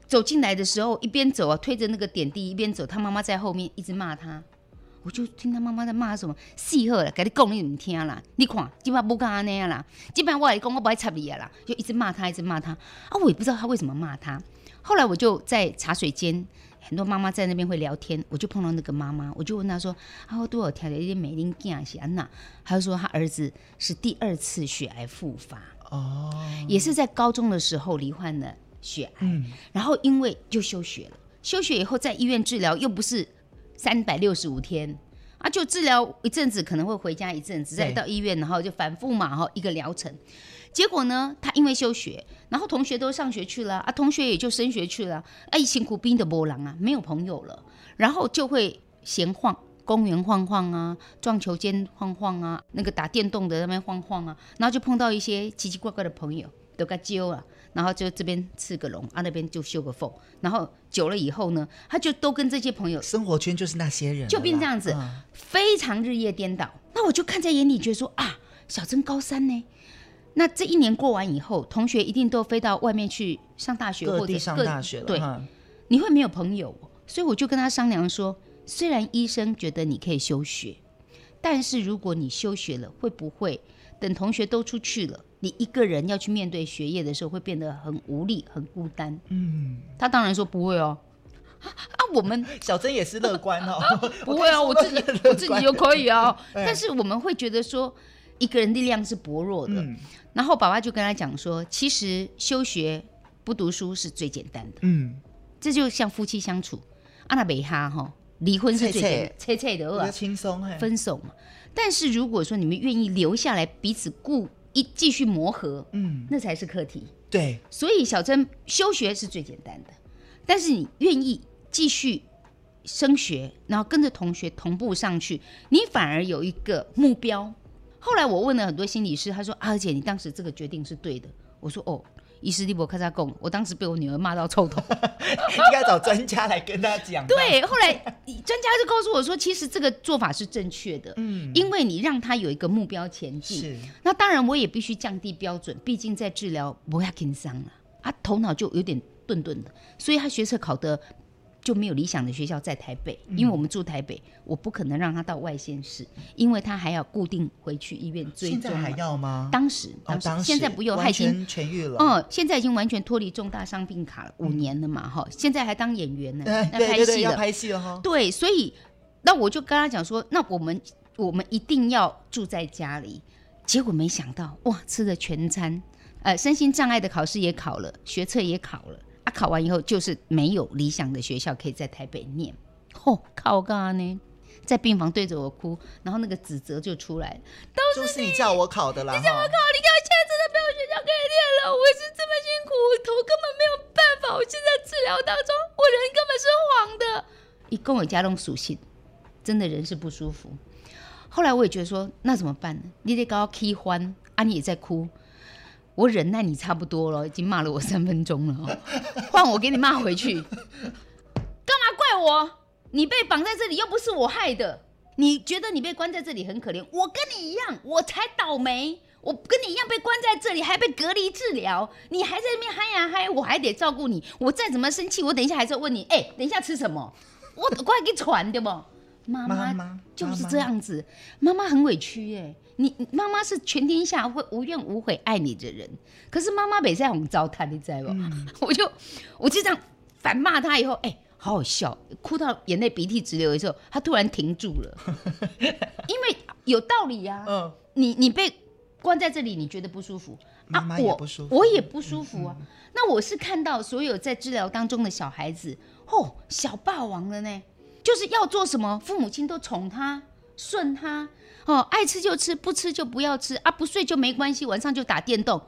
走进来的时候一边走啊，推着那个点滴一边走，他妈妈在后面一直骂他。我就听他妈妈在骂什么，细好了，跟你讲你唔听啦，你看基本上不干安尼啦，基本上我来讲我不爱插你啦，就一直骂他，一直骂他。啊，我也不知道他为什么骂他。后来我就在茶水间，很多妈妈在那边会聊天，我就碰到那个妈妈，我就问她说啊，我多少条的一些美玲囝是安娜，她就说她儿子是第二次血癌复发，哦，也是在高中的时候罹患了血癌，嗯，然后因为就休学了，休学以后在医院治疗又不是。三百六十五天啊，就治疗一阵子，可能会回家一阵子，再到医院，然后就反复嘛，哈，一个疗程。结果呢，他因为休学，然后同学都上学去了啊，同学也就升学去了，哎，辛苦兵的波浪啊，没有朋友了，然后就会闲晃，公园晃晃啊，撞球间晃晃啊，那个打电动的那边晃晃啊，然后就碰到一些奇奇怪怪的朋友，都该揪啊。然后就这边刺个龙啊，那边就修个缝，然后久了以后呢，他就都跟这些朋友生活圈就是那些人，就变这样子，嗯、非常日夜颠倒。那我就看在眼里，觉得说啊，小珍高三呢，那这一年过完以后，同学一定都飞到外面去上大学或者上大学了，对，你会没有朋友，所以我就跟他商量说，虽然医生觉得你可以休学，但是如果你休学了，会不会等同学都出去了？你一个人要去面对学业的时候，会变得很无力、很孤单。嗯，他当然说不会哦。啊，我们 小珍也是乐观哦。不会啊，我自己我自己就可以啊。但是我们会觉得说，一个人力量是薄弱的。嗯。然后爸爸就跟他讲说，其实休学不读书是最简单的。嗯。这就像夫妻相处，阿那贝哈哈，离婚是最简单，切切的，比较轻松，分手嘛。但是如果说你们愿意留下来，彼此顾。一继续磨合，嗯，那才是课题。对，所以小珍休学是最简单的，但是你愿意继续升学，然后跟着同学同步上去，你反而有一个目标。后来我问了很多心理师，他说：“阿姐，你当时这个决定是对的。”我说：“哦。”医师利伯克萨贡，我当时被我女儿骂到臭头，应该找专家来跟他讲。对，后来专家就告诉我说，其实这个做法是正确的，嗯，因为你让他有一个目标前进。是，那当然我也必须降低标准，毕竟在治疗不要紧张了，他头脑就有点钝钝的，所以他学测考得。就没有理想的学校在台北，因为我们住台北，嗯、我不可能让他到外县市，因为他还要固定回去医院追踪。现在还要吗？当时，当时，哦、当时现在不用，他已经痊愈了。嗯，现在已经完全脱离重大伤病卡了，五年了嘛，哈、嗯，现在还当演员呢，嗯、那拍戏了，拍戏了哈。对，所以那我就跟他讲说，那我们我们一定要住在家里。结果没想到，哇，吃的全餐，呃，身心障碍的考试也考了，学测也考了。他考完以后就是没有理想的学校可以在台北念，嚯，靠干呢？在病房对着我哭，然后那个指责就出来，都是你叫我考的啦！你叫我考，你看我现在真的没有学校可以念了，我是这么辛苦，我头根本没有办法，我现在治疗当中，我人根本是黄的，一共有加重属性，真的人是不舒服。后来我也觉得说，那怎么办呢？你得搞起欢，啊，你也在哭。我忍耐你差不多了，已经骂了我三分钟了，换我给你骂回去，干嘛怪我？你被绑在这里又不是我害的，你觉得你被关在这里很可怜？我跟你一样，我才倒霉，我跟你一样被关在这里，还被隔离治疗，你还在那边嗨呀嗨，我还得照顾你，我再怎么生气，我等一下还是要问你，哎、等一下吃什么？我快给传对不？妈妈就是这样子，妈妈很委屈耶。你妈妈是全天下会无怨无悔爱你的人，可是妈妈每次很糟蹋，你知道不？嗯、我就我就这样反骂他以后，哎、欸，好好笑，哭到眼泪鼻涕直流的时候，他突然停住了，因为有道理呀、啊。嗯，你你被关在这里，你觉得不舒服，妈妈也不舒服，我我也不舒服啊。嗯嗯、那我是看到所有在治疗当中的小孩子，哦，小霸王了呢，就是要做什么，父母亲都宠他。顺他哦，爱吃就吃，不吃就不要吃啊，不睡就没关系，晚上就打电动。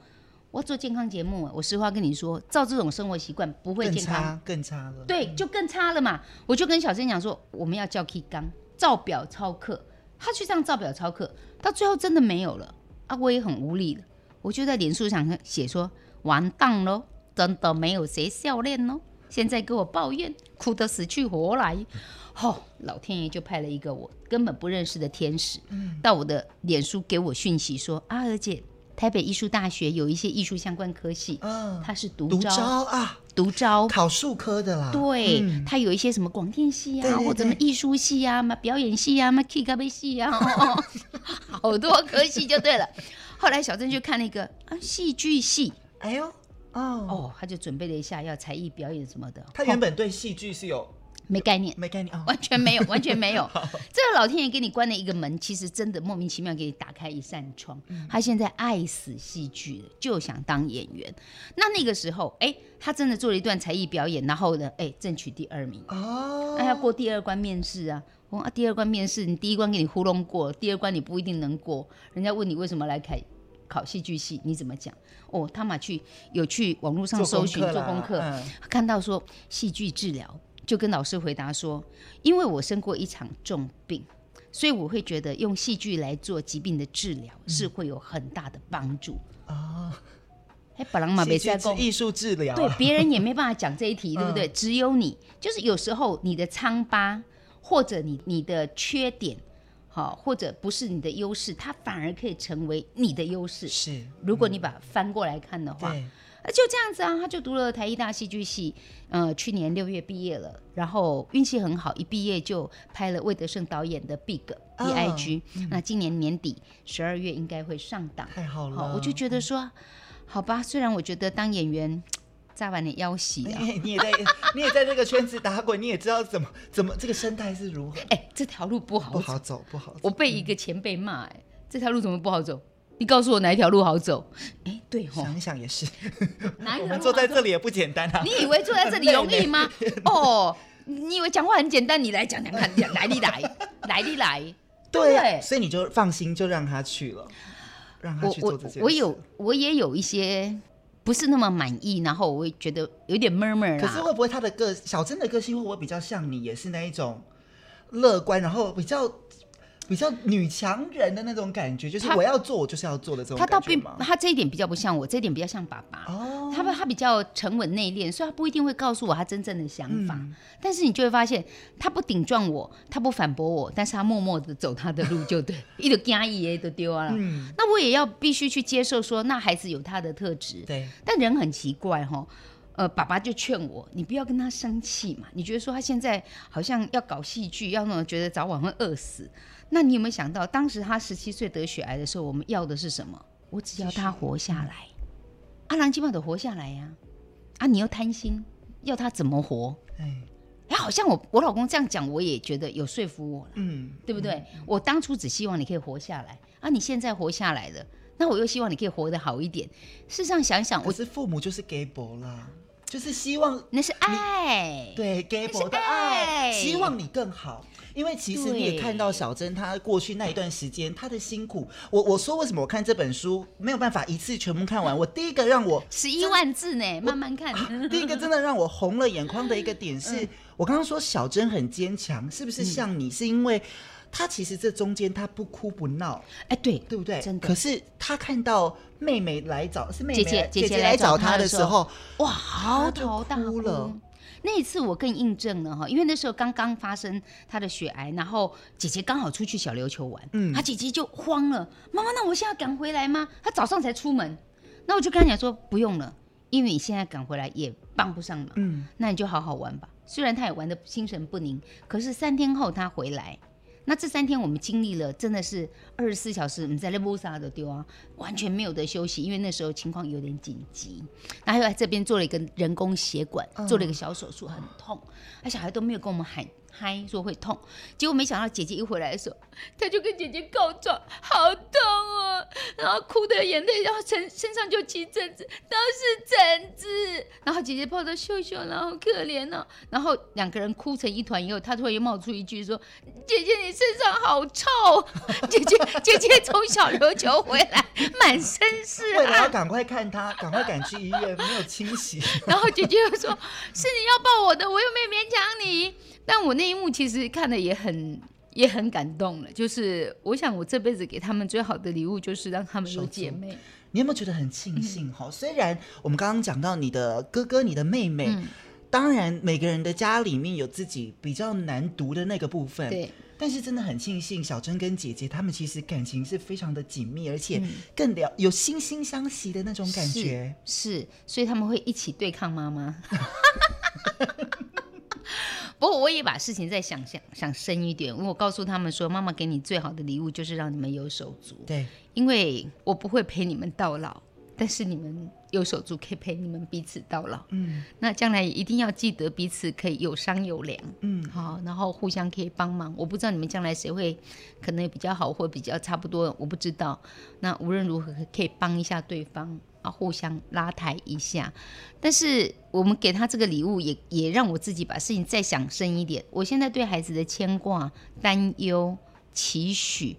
我做健康节目，我实话跟你说，照这种生活习惯不会健康，更差，更差了。对，就更差了嘛。我就跟小珍讲说，我们要叫 K 刚照表操课，他去上照表操课，到最后真的没有了啊，我也很无力了，我就在脸书上写说完蛋喽，真的没有谁笑脸喽，现在给我抱怨，哭得死去活来。哦，老天爷就派了一个我根本不认识的天使，嗯、到我的脸书给我讯息说：“阿娥姐，台北艺术大学有一些艺术相关科系，嗯，他是独招，招啊，独招。考术科的啦。对，他、嗯、有一些什么广电系啊，或者什么艺术系啊，嘛表演系啊，嘛 K 咖啡系啊，好多科系就对了。后来小珍就看那个啊，戏剧系，哎呦，哦哦，他就准备了一下要才艺表演什么的。他原本对戏剧是有。没概念，没概念，哦、完全没有，完全没有。这个老天爷给你关了一个门，其实真的莫名其妙给你打开一扇窗。嗯、他现在爱死戏剧了，就想当演员。那那个时候，哎，他真的做了一段才艺表演，然后呢，哎，争取第二名。哦，那要过第二关面试啊。哦，啊，第二关面试，你第一关给你糊弄过，第二关你不一定能过。人家问你为什么来考考戏剧系，你怎么讲？哦，他嘛去有去网络上搜寻做功课，嗯、看到说戏剧治疗。就跟老师回答说，因为我生过一场重病，所以我会觉得用戏剧来做疾病的治疗是会有很大的帮助啊。哎、嗯，本来嘛没在讲艺术治疗，对，别人也没办法讲这一题，对不对？嗯、只有你，就是有时候你的疮疤或者你你的缺点，好，或者不是你的优势，它反而可以成为你的优势。是，如果你把它翻过来看的话。就这样子啊，他就读了台艺大戏剧系，呃，去年六月毕业了，然后运气很好，一毕业就拍了魏德胜导演的《Big》B I G，那今年年底十二月应该会上档。太好了，好，我就觉得说，好吧，虽然我觉得当演员扎完你腰洗啊，你也在 你也在这个圈子打滚，你也知道怎么怎么这个生态是如何。哎，这条路不好不好走，不好走。我被一个前辈骂，哎，这条路怎么不好走？你告诉我哪一条路好走？哎，对哦，想一想也是。哪一条路？我们坐在这里也不简单啊！你以为坐在这里容易 吗？哦，你以为讲话很简单？你来讲讲看，来你来，来你来。对，所以你就放心，就让他去了，让他去做这件事。我有，我也有一些不是那么满意，然后我会觉得有点闷闷。可是会不会他的个小珍的个性会不会比较像你，也是那一种乐观，然后比较？比较女强人的那种感觉，就是我要做，我就是要做的这种感觉。他倒并他这一点比较不像我，这一点比较像爸爸。哦，他他比较沉稳内敛，所以他不一定会告诉我他真正的想法。嗯、但是你就会发现，他不顶撞我，他不反驳我，但是他默默的走他的路，就对，一个惊异都丢了。嗯，那我也要必须去接受说，那孩子有他的特质。对，但人很奇怪哈。呃，爸爸就劝我，你不要跟他生气嘛。你觉得说他现在好像要搞戏剧，要那种觉得早晚会饿死。那你有没有想到，当时他十七岁得血癌的时候，我们要的是什么？我只要他活下来，阿郎基本都活下来呀。啊，你又贪心，要他怎么活？哎，哎，好像我我老公这样讲，我也觉得有说服我了，嗯，对不对？嗯、我当初只希望你可以活下来，啊，你现在活下来了，那我又希望你可以活得好一点。事实上想想，我是父母就是 gay 博啦，就是希望那是爱，对，给博的爱，希望你更好。因为其实你也看到小珍她过去那一段时间她的辛苦，我我说为什么我看这本书没有办法一次全部看完？我第一个让我十一万字呢，慢慢看。第一个真的让我红了眼眶的一个点是，我刚刚说小珍很坚强，是不是像你？是因为她其实这中间她不哭不闹，哎，对对不对？真的。可是她看到妹妹来找，是妹妹姐姐姐姐来找她的时候，哇，嚎啕大哭了。那一次我更印证了哈，因为那时候刚刚发生他的血癌，然后姐姐刚好出去小琉球玩，嗯，他姐姐就慌了，妈妈，那我现在赶回来吗？他早上才出门，那我就跟他讲说不用了，因为你现在赶回来也帮不上忙，嗯，那你就好好玩吧。虽然他也玩的心神不宁，可是三天后他回来。那这三天我们经历了，真的是二十四小时，我们在那波萨的丢啊，完全没有得休息，因为那时候情况有点紧急。然后又在这边做了一个人工血管，做了一个小手术，很痛，那小孩都没有跟我们喊。嗨，说会痛，结果没想到姐姐一回来的时候，他就跟姐姐告状，好痛哦，然后哭的眼泪，然后身身上就起疹子，都是疹子，然后姐姐抱着秀秀，然后可怜哦，然后两个人哭成一团以后，他突然又冒出一句说：“姐姐你身上好臭。”姐姐姐姐从小琉球回来，满身是汗，为了要赶快看他，赶快赶去医院，没有清洗。然后姐姐又说：“是你要抱我的，我又没有勉强你。”但我那一幕其实看的也很也很感动了。就是我想，我这辈子给他们最好的礼物，就是让他们有姐妹。你有没有觉得很庆幸？哈、嗯，虽然我们刚刚讲到你的哥哥、你的妹妹，嗯、当然每个人的家里面有自己比较难读的那个部分，对。但是真的很庆幸，小珍跟姐姐他们其实感情是非常的紧密，而且更了有惺惺相惜的那种感觉。是，是，所以他们会一起对抗妈妈。不过我也把事情再想想想深一点，我告诉他们说，妈妈给你最好的礼物就是让你们有手足。对，因为我不会陪你们到老，但是你们有手足可以陪你们彼此到老。嗯，那将来一定要记得彼此可以有商有量。嗯，好，然后互相可以帮忙。我不知道你们将来谁会可能比较好，或比较差不多，我不知道。那无论如何可以帮一下对方。啊，互相拉抬一下，但是我们给他这个礼物也，也也让我自己把事情再想深一点。我现在对孩子的牵挂、担忧、期许，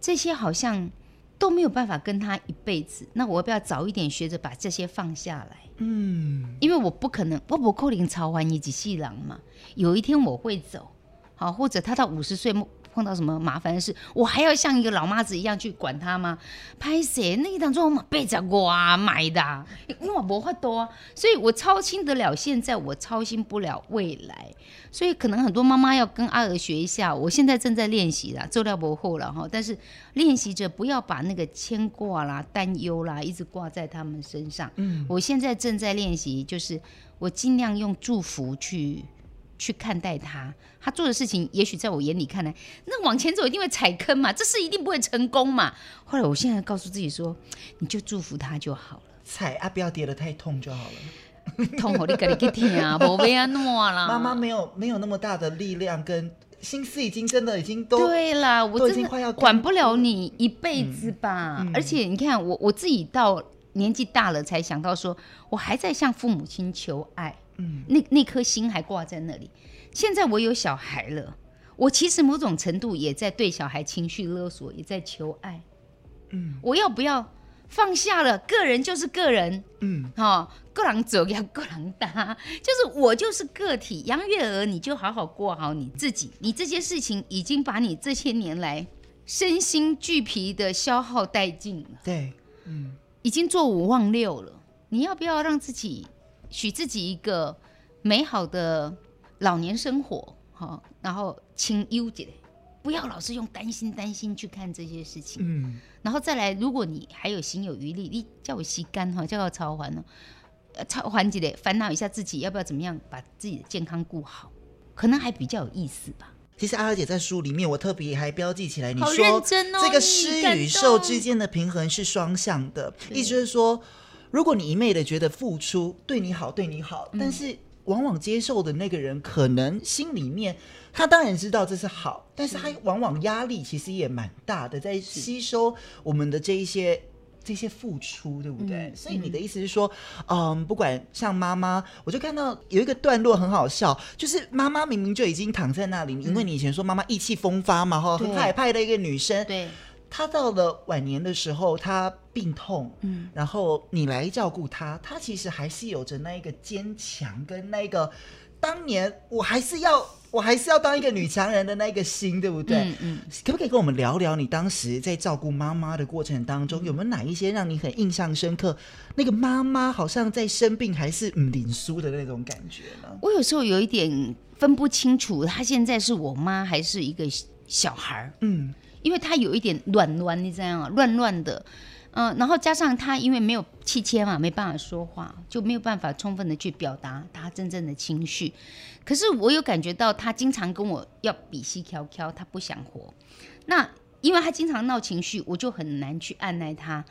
这些好像都没有办法跟他一辈子。那我要不要早一点学着把这些放下来？嗯，因为我不可能，我不可能操完一只细郎嘛。有一天我会走，好，或者他到五十岁。碰到什么麻烦的事，我还要像一个老妈子一样去管他吗？拍谁？那一档中我背着我买的，因为我不会多啊，所以我操心得了现在，我操心不了未来。所以可能很多妈妈要跟阿娥学一下，我现在正在练习啦，做料不后了哈。但是练习着不要把那个牵挂啦、担忧啦一直挂在他们身上。嗯，我现在正在练习，就是我尽量用祝福去。去看待他，他做的事情，也许在我眼里看来，那往前走一定会踩坑嘛，这事一定不会成功嘛。后来我现在告诉自己说，你就祝福他就好了，踩啊，不要跌得太痛就好了。痛我你赶紧去听啊，不要弄啦。妈妈没有没有那么大的力量跟心思，已经真的已经都对啦，我真的管不了你一辈子吧。嗯嗯、而且你看我我自己到年纪大了才想到说，我还在向父母亲求爱。嗯，那那颗心还挂在那里。现在我有小孩了，我其实某种程度也在对小孩情绪勒索，也在求爱。嗯，我要不要放下了？个人就是个人。嗯，哈，个人走要个人搭，就是我就是个体。杨月娥，你就好好过好你自己。你这些事情已经把你这些年来身心俱疲的消耗殆尽了。对，嗯，已经做五忘六了。你要不要让自己？许自己一个美好的老年生活，好，然后清幽点，不要老是用担心担心去看这些事情，嗯，然后再来，如果你还有心有余力，你叫我吸干哈，叫我超环呢，超环几的烦恼一下自己要不要怎么样把自己的健康顾好，可能还比较有意思吧。其实阿娥姐在书里面，我特别还标记起来，你说这个施与受之间的平衡是双向的，意思就是说。如果你一昧的觉得付出对你好，对你好，但是往往接受的那个人可能心里面他当然知道这是好，但是他往往压力其实也蛮大的，在吸收我们的这一些这些付出，对不对？所以你的意思是说，嗯，不管像妈妈，我就看到有一个段落很好笑，就是妈妈明明就已经躺在那里，因为你以前说妈妈意气风发嘛，哈，很海派的一个女生，对。他到了晚年的时候，他病痛，嗯，然后你来照顾他，他其实还是有着那一个坚强跟那个当年我还是要我还是要当一个女强人的那个心，对不对？嗯，嗯，可不可以跟我们聊聊你当时在照顾妈妈的过程当中，有没有哪一些让你很印象深刻？那个妈妈好像在生病还是嗯领书的那种感觉呢？我有时候有一点分不清楚，她现在是我妈还是一个小孩儿？嗯。因为他有一点乱乱，你知道吗？乱乱的，嗯、然后加上他因为没有气切嘛，没办法说话，就没有办法充分的去表达他真正的情绪。可是我有感觉到他经常跟我要比西乔乔，他不想活。那因为他经常闹情绪，我就很难去按耐他，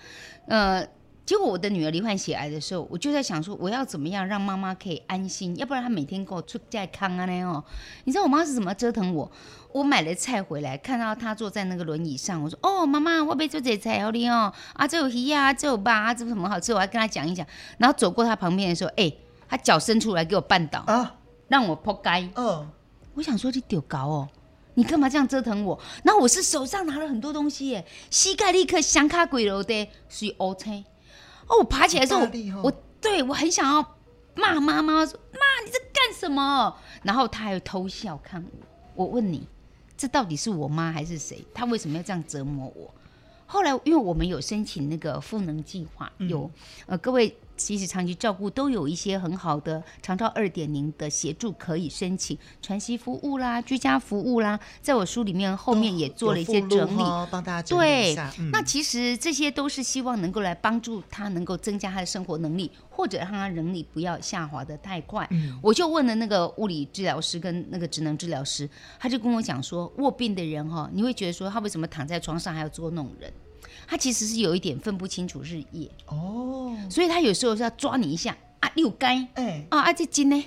呃。结果我的女儿罹患血癌的时候，我就在想说，我要怎么样让妈妈可以安心？要不然她每天给我出在康啊那哦，你知道我妈是怎么折腾我？我买了菜回来，看到她坐在那个轮椅上，我说：“哦，妈妈，我要做这菜好你哦，啊，这有鱼啊，这有肉啊，这什么好吃？”我还跟她讲一讲，然后走过她旁边的时候，哎、欸，她脚伸出来给我绊倒啊，让我扑街。嗯，我想说你丢搞哦，你干嘛这样折腾我？然后我是手上拿了很多东西耶，膝盖立刻响卡鬼楼的，所以 OK。哦，我爬起来之后，哦、我对我很想要骂妈妈说：“妈，你在干什么？”然后他还偷笑看我。我问你，这到底是我妈还是谁？她为什么要这样折磨我？后来，因为我们有申请那个赋能计划，有呃各位。其实长期照顾都有一些很好的长照二点零的协助可以申请，传习服务啦、居家服务啦，在我书里面后面也做了一些整理，哦、帮大家整理一下。对、嗯，那其实这些都是希望能够来帮助他，能够增加他的生活能力，或者让他能力不要下滑的太快。嗯、我就问了那个物理治疗师跟那个职能治疗师，他就跟我讲说，卧病的人哈，你会觉得说他为什么躺在床上还要捉弄人？他其实是有一点分不清楚日夜哦，所以他有时候是要抓你一下啊，六该哎啊啊这金呢？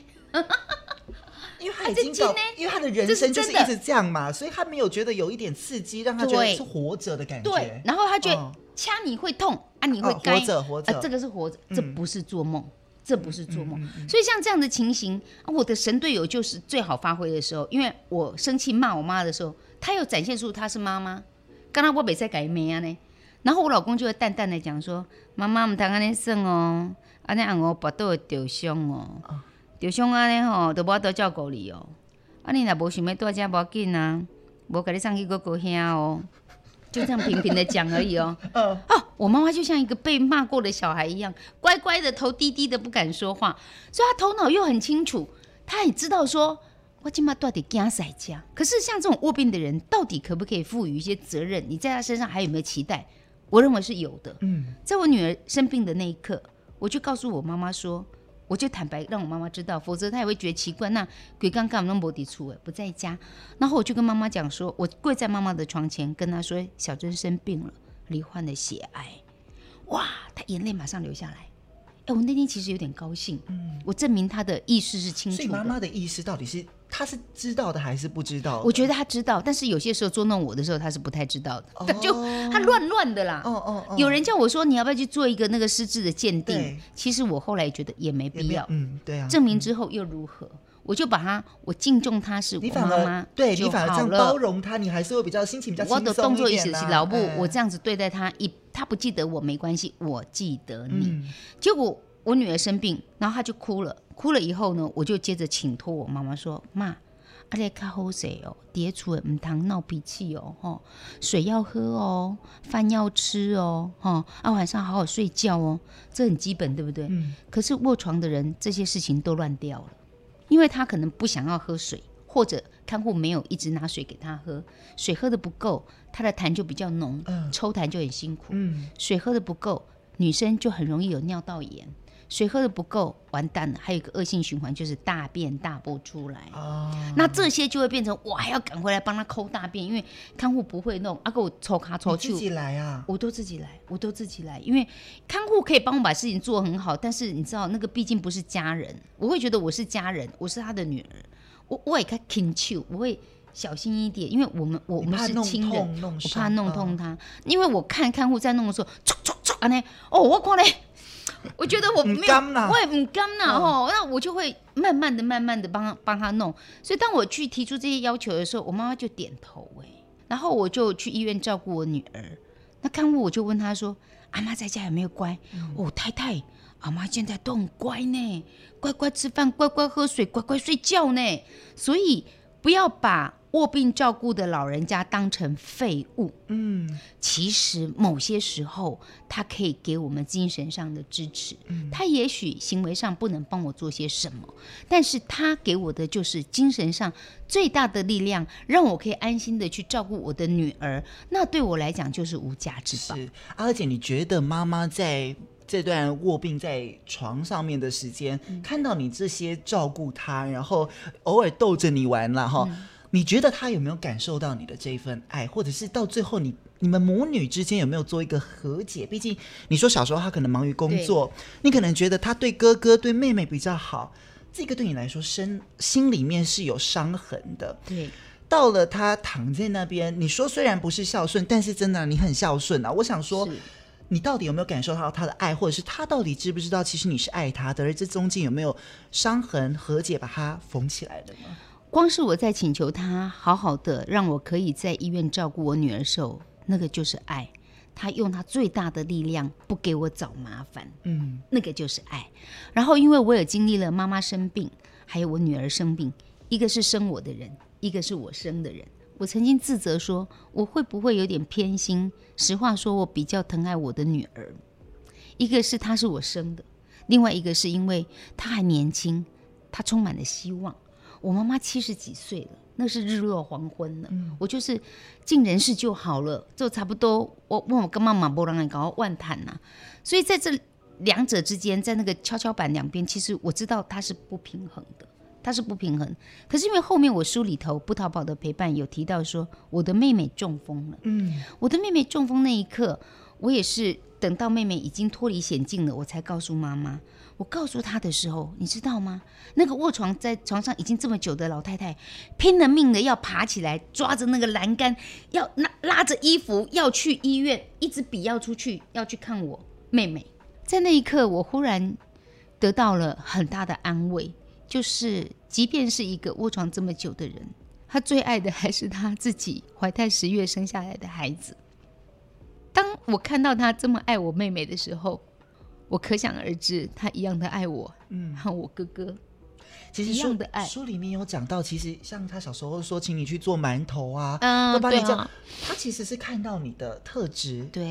因为他已经到，因为他的人生就是一直这样嘛，所以他没有觉得有一点刺激，让他觉得是活着的感觉。对，然后他觉得掐你会痛啊，你会该活着活着，这个是活着，这不是做梦，这不是做梦。所以像这样的情形，我的神队友就是最好发挥的时候，因为我生气骂我妈的时候，他又展现出他是妈妈，刚刚我没在改名啊呢。然后我老公就会淡淡的讲说：“妈妈，唔通安尼算哦，安尼让我跋倒会受伤哦，受伤安尼吼，都无法度照顾你哦。啊，你若无想要住遮，无要紧啊，无给你送去哥哥兄哦，就这样平平的讲而已 哦。哦，我妈妈就像一个被骂过的小孩一样，乖乖的，头低低的，不敢说话。所以她头脑又很清楚，她也知道说，我今嘛到底惊谁家？可是像这种卧病的人，到底可不可以赋予一些责任？你在他身上还有没有期待？”我认为是有的。嗯，在我女儿生病的那一刻，我就告诉我妈妈说，我就坦白让我妈妈知道，否则她也会觉得奇怪。那鬼刚刚那么抵触，哎，不在家。然后我就跟妈妈讲说，我跪在妈妈的床前，跟她说，小珍生病了，罹患了血癌。哇，她眼泪马上流下来。哎，我那天其实有点高兴。嗯，我证明她的意识是清楚的。所以妈妈的意思到底是？他是知道的还是不知道？我觉得他知道，但是有些时候捉弄我的时候，他是不太知道的。哦、就他乱乱的啦。哦哦哦。有人叫我说，你要不要去做一个那个失智的鉴定？对其实我后来觉得也没必要。嗯，对啊。证明之后又如何？嗯、我就把他，我敬重他是我妈妈，对你反而这样包容他，你还是会比较心情比较轻松一点。我的动作意识是老布，哎、我这样子对待他，一他不记得我没关系，我记得你。嗯、结果我女儿生病，然后他就哭了，哭了以后呢，我就接着请托我妈妈说，妈。阿咧较好水哦，叠出唔糖闹脾气哦，吼，水要喝哦，饭要吃哦，吼，啊晚上好好睡觉哦，这很基本，对不对？嗯。可是卧床的人这些事情都乱掉了，因为他可能不想要喝水，或者看护没有一直拿水给他喝，水喝的不够，他的痰就比较浓，嗯，抽痰就很辛苦，嗯，水喝的不够，女生就很容易有尿道炎。水喝的不够，完蛋了。还有一个恶性循环，就是大便大不出来。哦，那这些就会变成我还要赶回来帮他抠大便，因为看护不会弄，啊，给我抽卡抽去。自己来啊？我都自己来，我都自己来，因为看护可以帮我把事情做很好，但是你知道那个毕竟不是家人，我会觉得我是家人，我是他的女儿，我我也看紧张，我会小心一点，因为我们我们是亲人，我怕弄痛他，因为我看看护在弄的时候，唰唰唰啊那哦，我看嘞。我觉得我没有，我也不甘呐吼，那我就会慢慢的、慢慢的帮他帮他弄。所以当我去提出这些要求的时候，我妈妈就点头哎，然后我就去医院照顾我女儿。那看护我就问他说：“阿妈在家有没有乖？”嗯、哦，太太，阿妈现在都很乖呢，乖乖吃饭，乖乖喝水，乖乖睡觉呢。所以不要把。卧病照顾的老人家当成废物，嗯，其实某些时候他可以给我们精神上的支持，嗯，他也许行为上不能帮我做些什么，但是他给我的就是精神上最大的力量，让我可以安心的去照顾我的女儿，那对我来讲就是无价之宝。是，而且你觉得妈妈在这段卧病在床上面的时间，嗯，看到你这些照顾她，然后偶尔逗着你玩了哈。嗯你觉得他有没有感受到你的这份爱，或者是到最后你你们母女之间有没有做一个和解？毕竟你说小时候他可能忙于工作，你可能觉得他对哥哥对妹妹比较好，这个对你来说身心里面是有伤痕的。对，到了他躺在那边，你说虽然不是孝顺，但是真的你很孝顺啊。我想说，你到底有没有感受到他的爱，或者是他到底知不知道其实你是爱他的？而这中间有没有伤痕和解，把它缝起来的呢？光是我在请求他好好的让我可以在医院照顾我女儿的时候，那个就是爱。他用他最大的力量不给我找麻烦，嗯，那个就是爱。然后因为我也经历了妈妈生病，还有我女儿生病，一个是生我的人，一个是我生的人。我曾经自责说，我会不会有点偏心？实话说，我比较疼爱我的女儿，一个是她是我生的，另外一个是因为她还年轻，她充满了希望。我妈妈七十几岁了，那是日落黄昏了，嗯、我就是尽人事就好了，就差不多。我问我跟妈妈不让人搞万谈呐，所以在这两者之间，在那个跷跷板两边，其实我知道它是不平衡的。它是不平衡，可是因为后面我书里头不逃跑的陪伴有提到说，我的妹妹中风了。嗯，我的妹妹中风那一刻，我也是等到妹妹已经脱离险境了，我才告诉妈妈。我告诉他的时候，你知道吗？那个卧床在床上已经这么久的老太太，拼了命的要爬起来，抓着那个栏杆，要拉拉着衣服要去医院，一直比要出去，要去看我妹妹。在那一刻，我忽然得到了很大的安慰。就是，即便是一个卧床这么久的人，他最爱的还是他自己怀胎十月生下来的孩子。当我看到他这么爱我妹妹的时候，我可想而知，他一样的爱我，嗯，和我哥哥。其实书的爱，书里面有讲到，其实像他小时候说，请你去做馒头啊，嗯，都把你这样，啊、他其实是看到你的特质，对，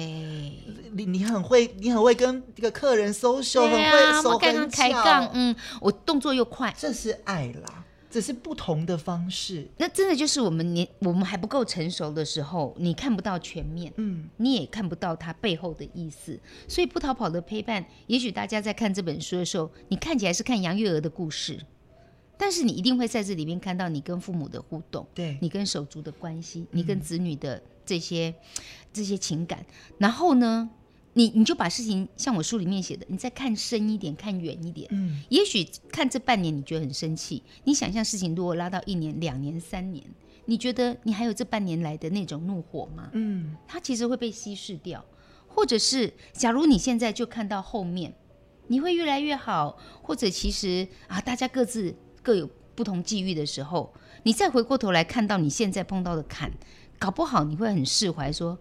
你你很会，你很会跟一个客人 social，啊、很会手很开杠，嗯，我动作又快，这是爱啦，只是不同的方式。那真的就是我们年我们还不够成熟的时候，你看不到全面，嗯，你也看不到它背后的意思。所以不逃跑的陪伴，也许大家在看这本书的时候，你看起来是看杨月娥的故事。但是你一定会在这里面看到你跟父母的互动，对，你跟手足的关系，你跟子女的这些、嗯、这些情感。然后呢，你你就把事情像我书里面写的，你再看深一点，看远一点。嗯，也许看这半年你觉得很生气，你想象事情如果拉到一年、两年、三年，你觉得你还有这半年来的那种怒火吗？嗯，它其实会被稀释掉。或者是假如你现在就看到后面，你会越来越好，或者其实啊，大家各自。各有不同际遇的时候，你再回过头来看到你现在碰到的坎，搞不好你会很释怀，说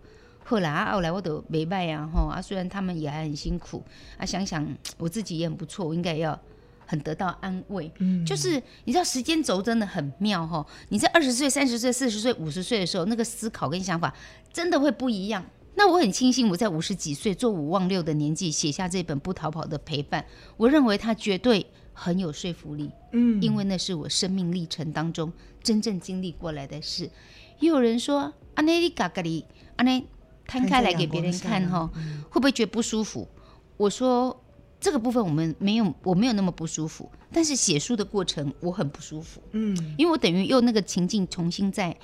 后来啊，后来我都没败呀，哈啊，虽然他们也还很辛苦啊，想想我自己也很不错，我应该要很得到安慰。嗯，就是你知道时间轴真的很妙哈，你在二十岁、三十岁、四十岁、五十岁的时候，那个思考跟想法真的会不一样。那我很庆幸我在五十几岁做五忘六的年纪写下这本《不逃跑的陪伴》，我认为它绝对。很有说服力，嗯，因为那是我生命历程当中真正经历过来的事。又有人说，阿内利嘎嘎里，阿内摊开来给别人看哈，会不会觉得不舒服？我说这个部分我们没有，我没有那么不舒服，但是写书的过程我很不舒服，嗯，因为我等于用那个情境重新再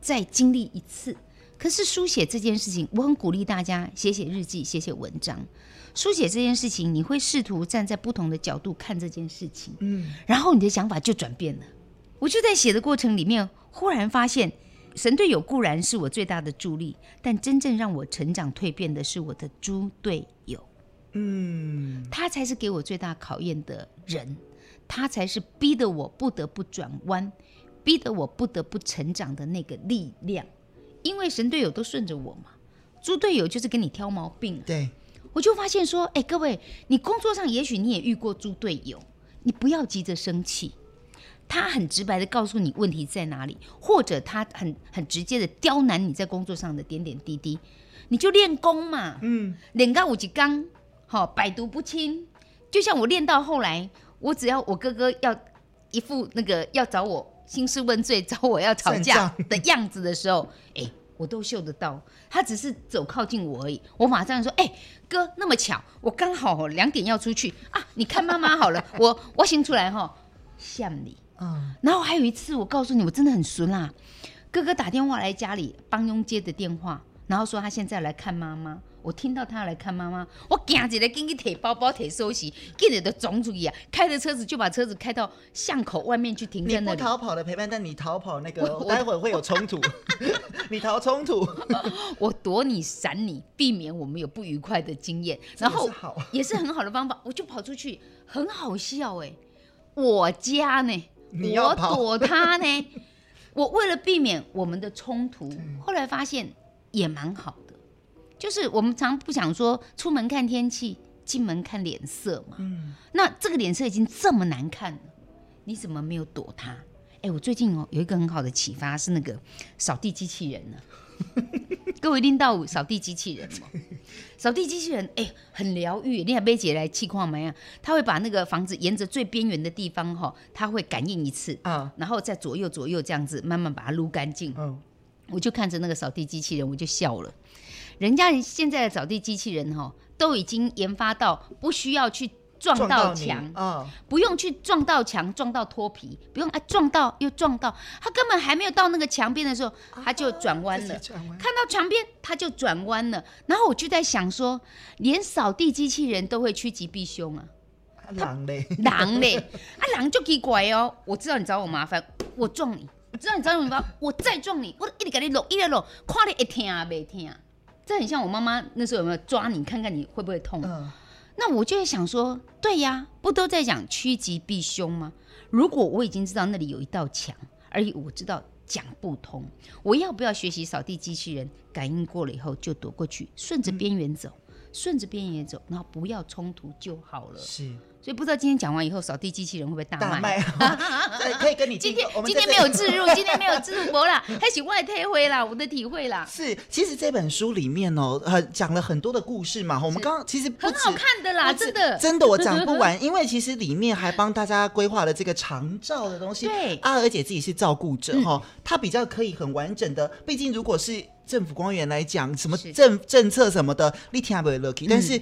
再经历一次。可是书写这件事情，我很鼓励大家写写日记，写写文章。书写这件事情，你会试图站在不同的角度看这件事情，嗯，然后你的想法就转变了。我就在写的过程里面，忽然发现，神队友固然是我最大的助力，但真正让我成长蜕变的是我的猪队友，嗯，他才是给我最大考验的人，他才是逼得我不得不转弯，逼得我不得不成长的那个力量。因为神队友都顺着我嘛，猪队友就是给你挑毛病，对。我就发现说，哎，各位，你工作上也许你也遇过猪队友，你不要急着生气，他很直白的告诉你问题在哪里，或者他很很直接的刁难你在工作上的点点滴滴，你就练功嘛，嗯，练到五级刚，好，百毒不侵。就像我练到后来，我只要我哥哥要一副那个要找我兴师问罪、找我要吵架的样子的时候，哎。我都嗅得到，他只是走靠近我而已。我马上说：“哎、欸，哥，那么巧，我刚好两点要出去啊，你看妈妈好了，我我先出来哈，像 你。”嗯。然后还有一次，我告诉你，我真的很熟啦。哥哥打电话来家里帮佣接的电话，然后说他现在来看妈妈。我听到他要来看妈妈，我赶紧来给你提包包、提收拾，给你的总主意啊！开着车子就把车子开到巷口外面去停在那里。你不逃跑的陪伴，但你逃跑那个，我待会儿会有冲突。你逃冲突，我躲你闪你，避免我们有不愉快的经验。然后也是很好的方法，我就跑出去，很好笑哎、欸！我家呢，我躲他呢，我为了避免我们的冲突，后来发现也蛮好的。就是我们常不想说出门看天气，进门看脸色嘛。嗯，那这个脸色已经这么难看了，你怎么没有躲他？哎，我最近哦有一个很好的启发，是那个扫地机器人呢。各位领导，扫地机器人嘛，扫地机器人哎，很疗愈。你看贝姐来气矿没啊？他会把那个房子沿着最边缘的地方哈，他会感应一次啊，然后再左右左右这样子慢慢把它撸干净。嗯，我就看着那个扫地机器人，我就笑了。人家现在的扫地机器人哈，都已经研发到不需要去。撞到墙，哦、不用去撞到墙，撞到脱皮，不用啊，撞到又撞到，他根本还没有到那个墙边的时候，他就转弯了。啊、看到墙边，他就转弯了。然后我就在想说，连扫地机器人都会趋吉避凶啊？狼嘞，狼嘞，啊狼就奇怪哦。我知道你找我麻烦，我撞你；我知道你找我麻烦，我再撞你。我一直给你搂，一直搂，看你会痛啊，没痛。这很像我妈妈那时候有没有抓你，看看你会不会痛？嗯那我就会想说，对呀，不都在讲趋吉避凶吗？如果我已经知道那里有一道墙，而且我知道讲不通，我要不要学习扫地机器人？感应过了以后就躲过去，顺着边缘走，顺着边缘走，然后不要冲突就好了。是。所以不知道今天讲完以后，扫地机器人会不会大卖？大卖，可以跟你今天 今天没有置入，今天没有置入博啦，还是外推回啦，我的体会啦。是，其实这本书里面哦，呃，讲了很多的故事嘛。我们刚刚其实很好看的啦，真的真的我讲不完，因为其实里面还帮大家规划了这个长照的东西。对，阿娥姐自己是照顾者哈，她比较可以很完整的。毕竟如果是政府官员来讲，什么政政策什么的，你听不会 lucky，但是。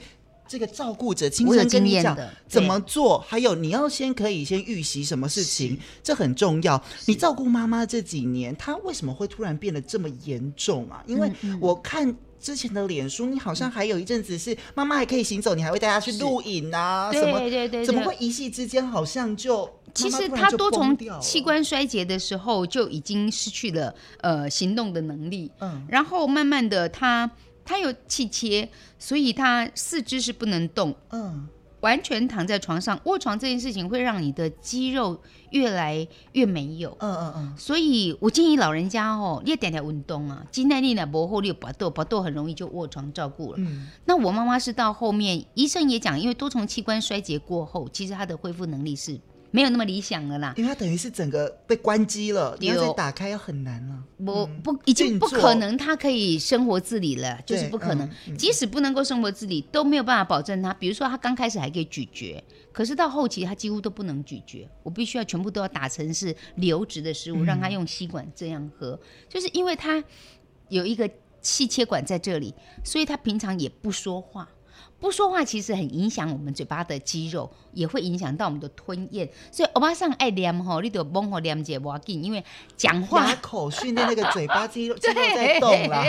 这个照顾者亲身跟你讲怎么做，还有你要先可以先预习什么事情，这很重要。你照顾妈妈这几年，她为什么会突然变得这么严重啊？因为我看之前的脸书，你好像还有一阵子是妈妈还可以行走，你还会带她去录影啊？什么？对对对，怎么会一夕之间好像就？其实她多重器官衰竭的时候就已经失去了呃行动的能力，嗯，然后慢慢的她。他有气切，所以他四肢是不能动，嗯，完全躺在床上。卧床这件事情会让你的肌肉越来越没有，嗯嗯嗯。所以我建议老人家哦，你要点点运动啊，肌耐力呢，薄厚力搏斗，搏斗很容易就卧床照顾了。嗯，那我妈妈是到后面，医生也讲，因为多重器官衰竭过后，其实她的恢复能力是。没有那么理想了啦，因为它等于是整个被关机了，你要再打开要很难了。我不已经不可能，它可以生活自理了，就是不可能。即使不能够生活自理，都没有办法保证它。比如说它刚开始还可以咀嚼，可是到后期它几乎都不能咀嚼，我必须要全部都要打成是流质的食物，让它用吸管这样喝。就是因为它有一个气切管在这里，所以他平常也不说话。不说话其实很影响我们嘴巴的肌肉，也会影响到我们的吞咽。所以欧巴桑爱念吼，你得帮我念解我紧，因为讲话牙口训练那个嘴巴肌肉 肌肉在动了。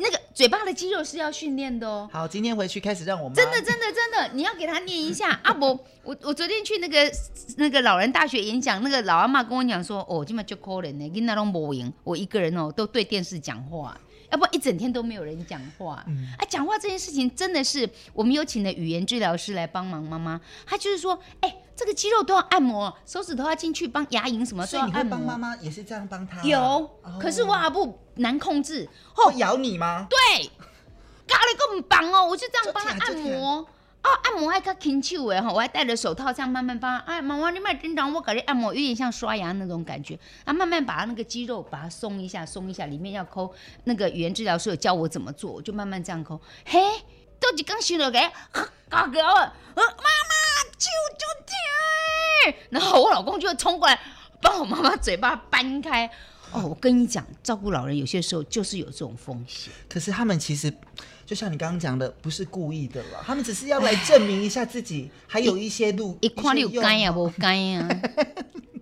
那个嘴巴的肌肉是要训练的哦。好，今天回去开始让我们真的真的真的，你要给他念一下啊！我我我昨天去那个那个老人大学演讲，那个老阿妈跟我讲说，哦，今晚就可怜呢，跟那种无闲，我一个人哦都对电视讲话。要不一整天都没有人讲话，嗯、啊，讲话这件事情真的是我们有请的语言治疗师来帮忙妈妈，她就是说，哎、欸，这个肌肉都要按摩，手指头要进去帮牙龈什么都要按摩。所以你会帮妈妈也是这样帮她？有，哦、可是我还不难控制。会咬你吗？对，咖喱根本棒哦，我就这样帮她按摩。哦，按摩还较轻手诶哈，我还戴着手套这样慢慢帮。哎，妈妈你慢点让我给你按摩，有点像刷牙那种感觉。啊，慢慢把他那个肌肉把它松一下，松一下，里面要抠。那个语言治疗师有教我怎么做，我就慢慢这样抠。嘿，都是刚学的给，嘎哥，妈妈救救天！然后我老公就会冲过来帮我妈妈嘴巴掰开。哦，我跟你讲，照顾老人有些时候就是有这种风险。可是他们其实。就像你刚刚讲的，不是故意的了，他们只是要来证明一下自己，还有一些路。一看你有肝呀，不干呀，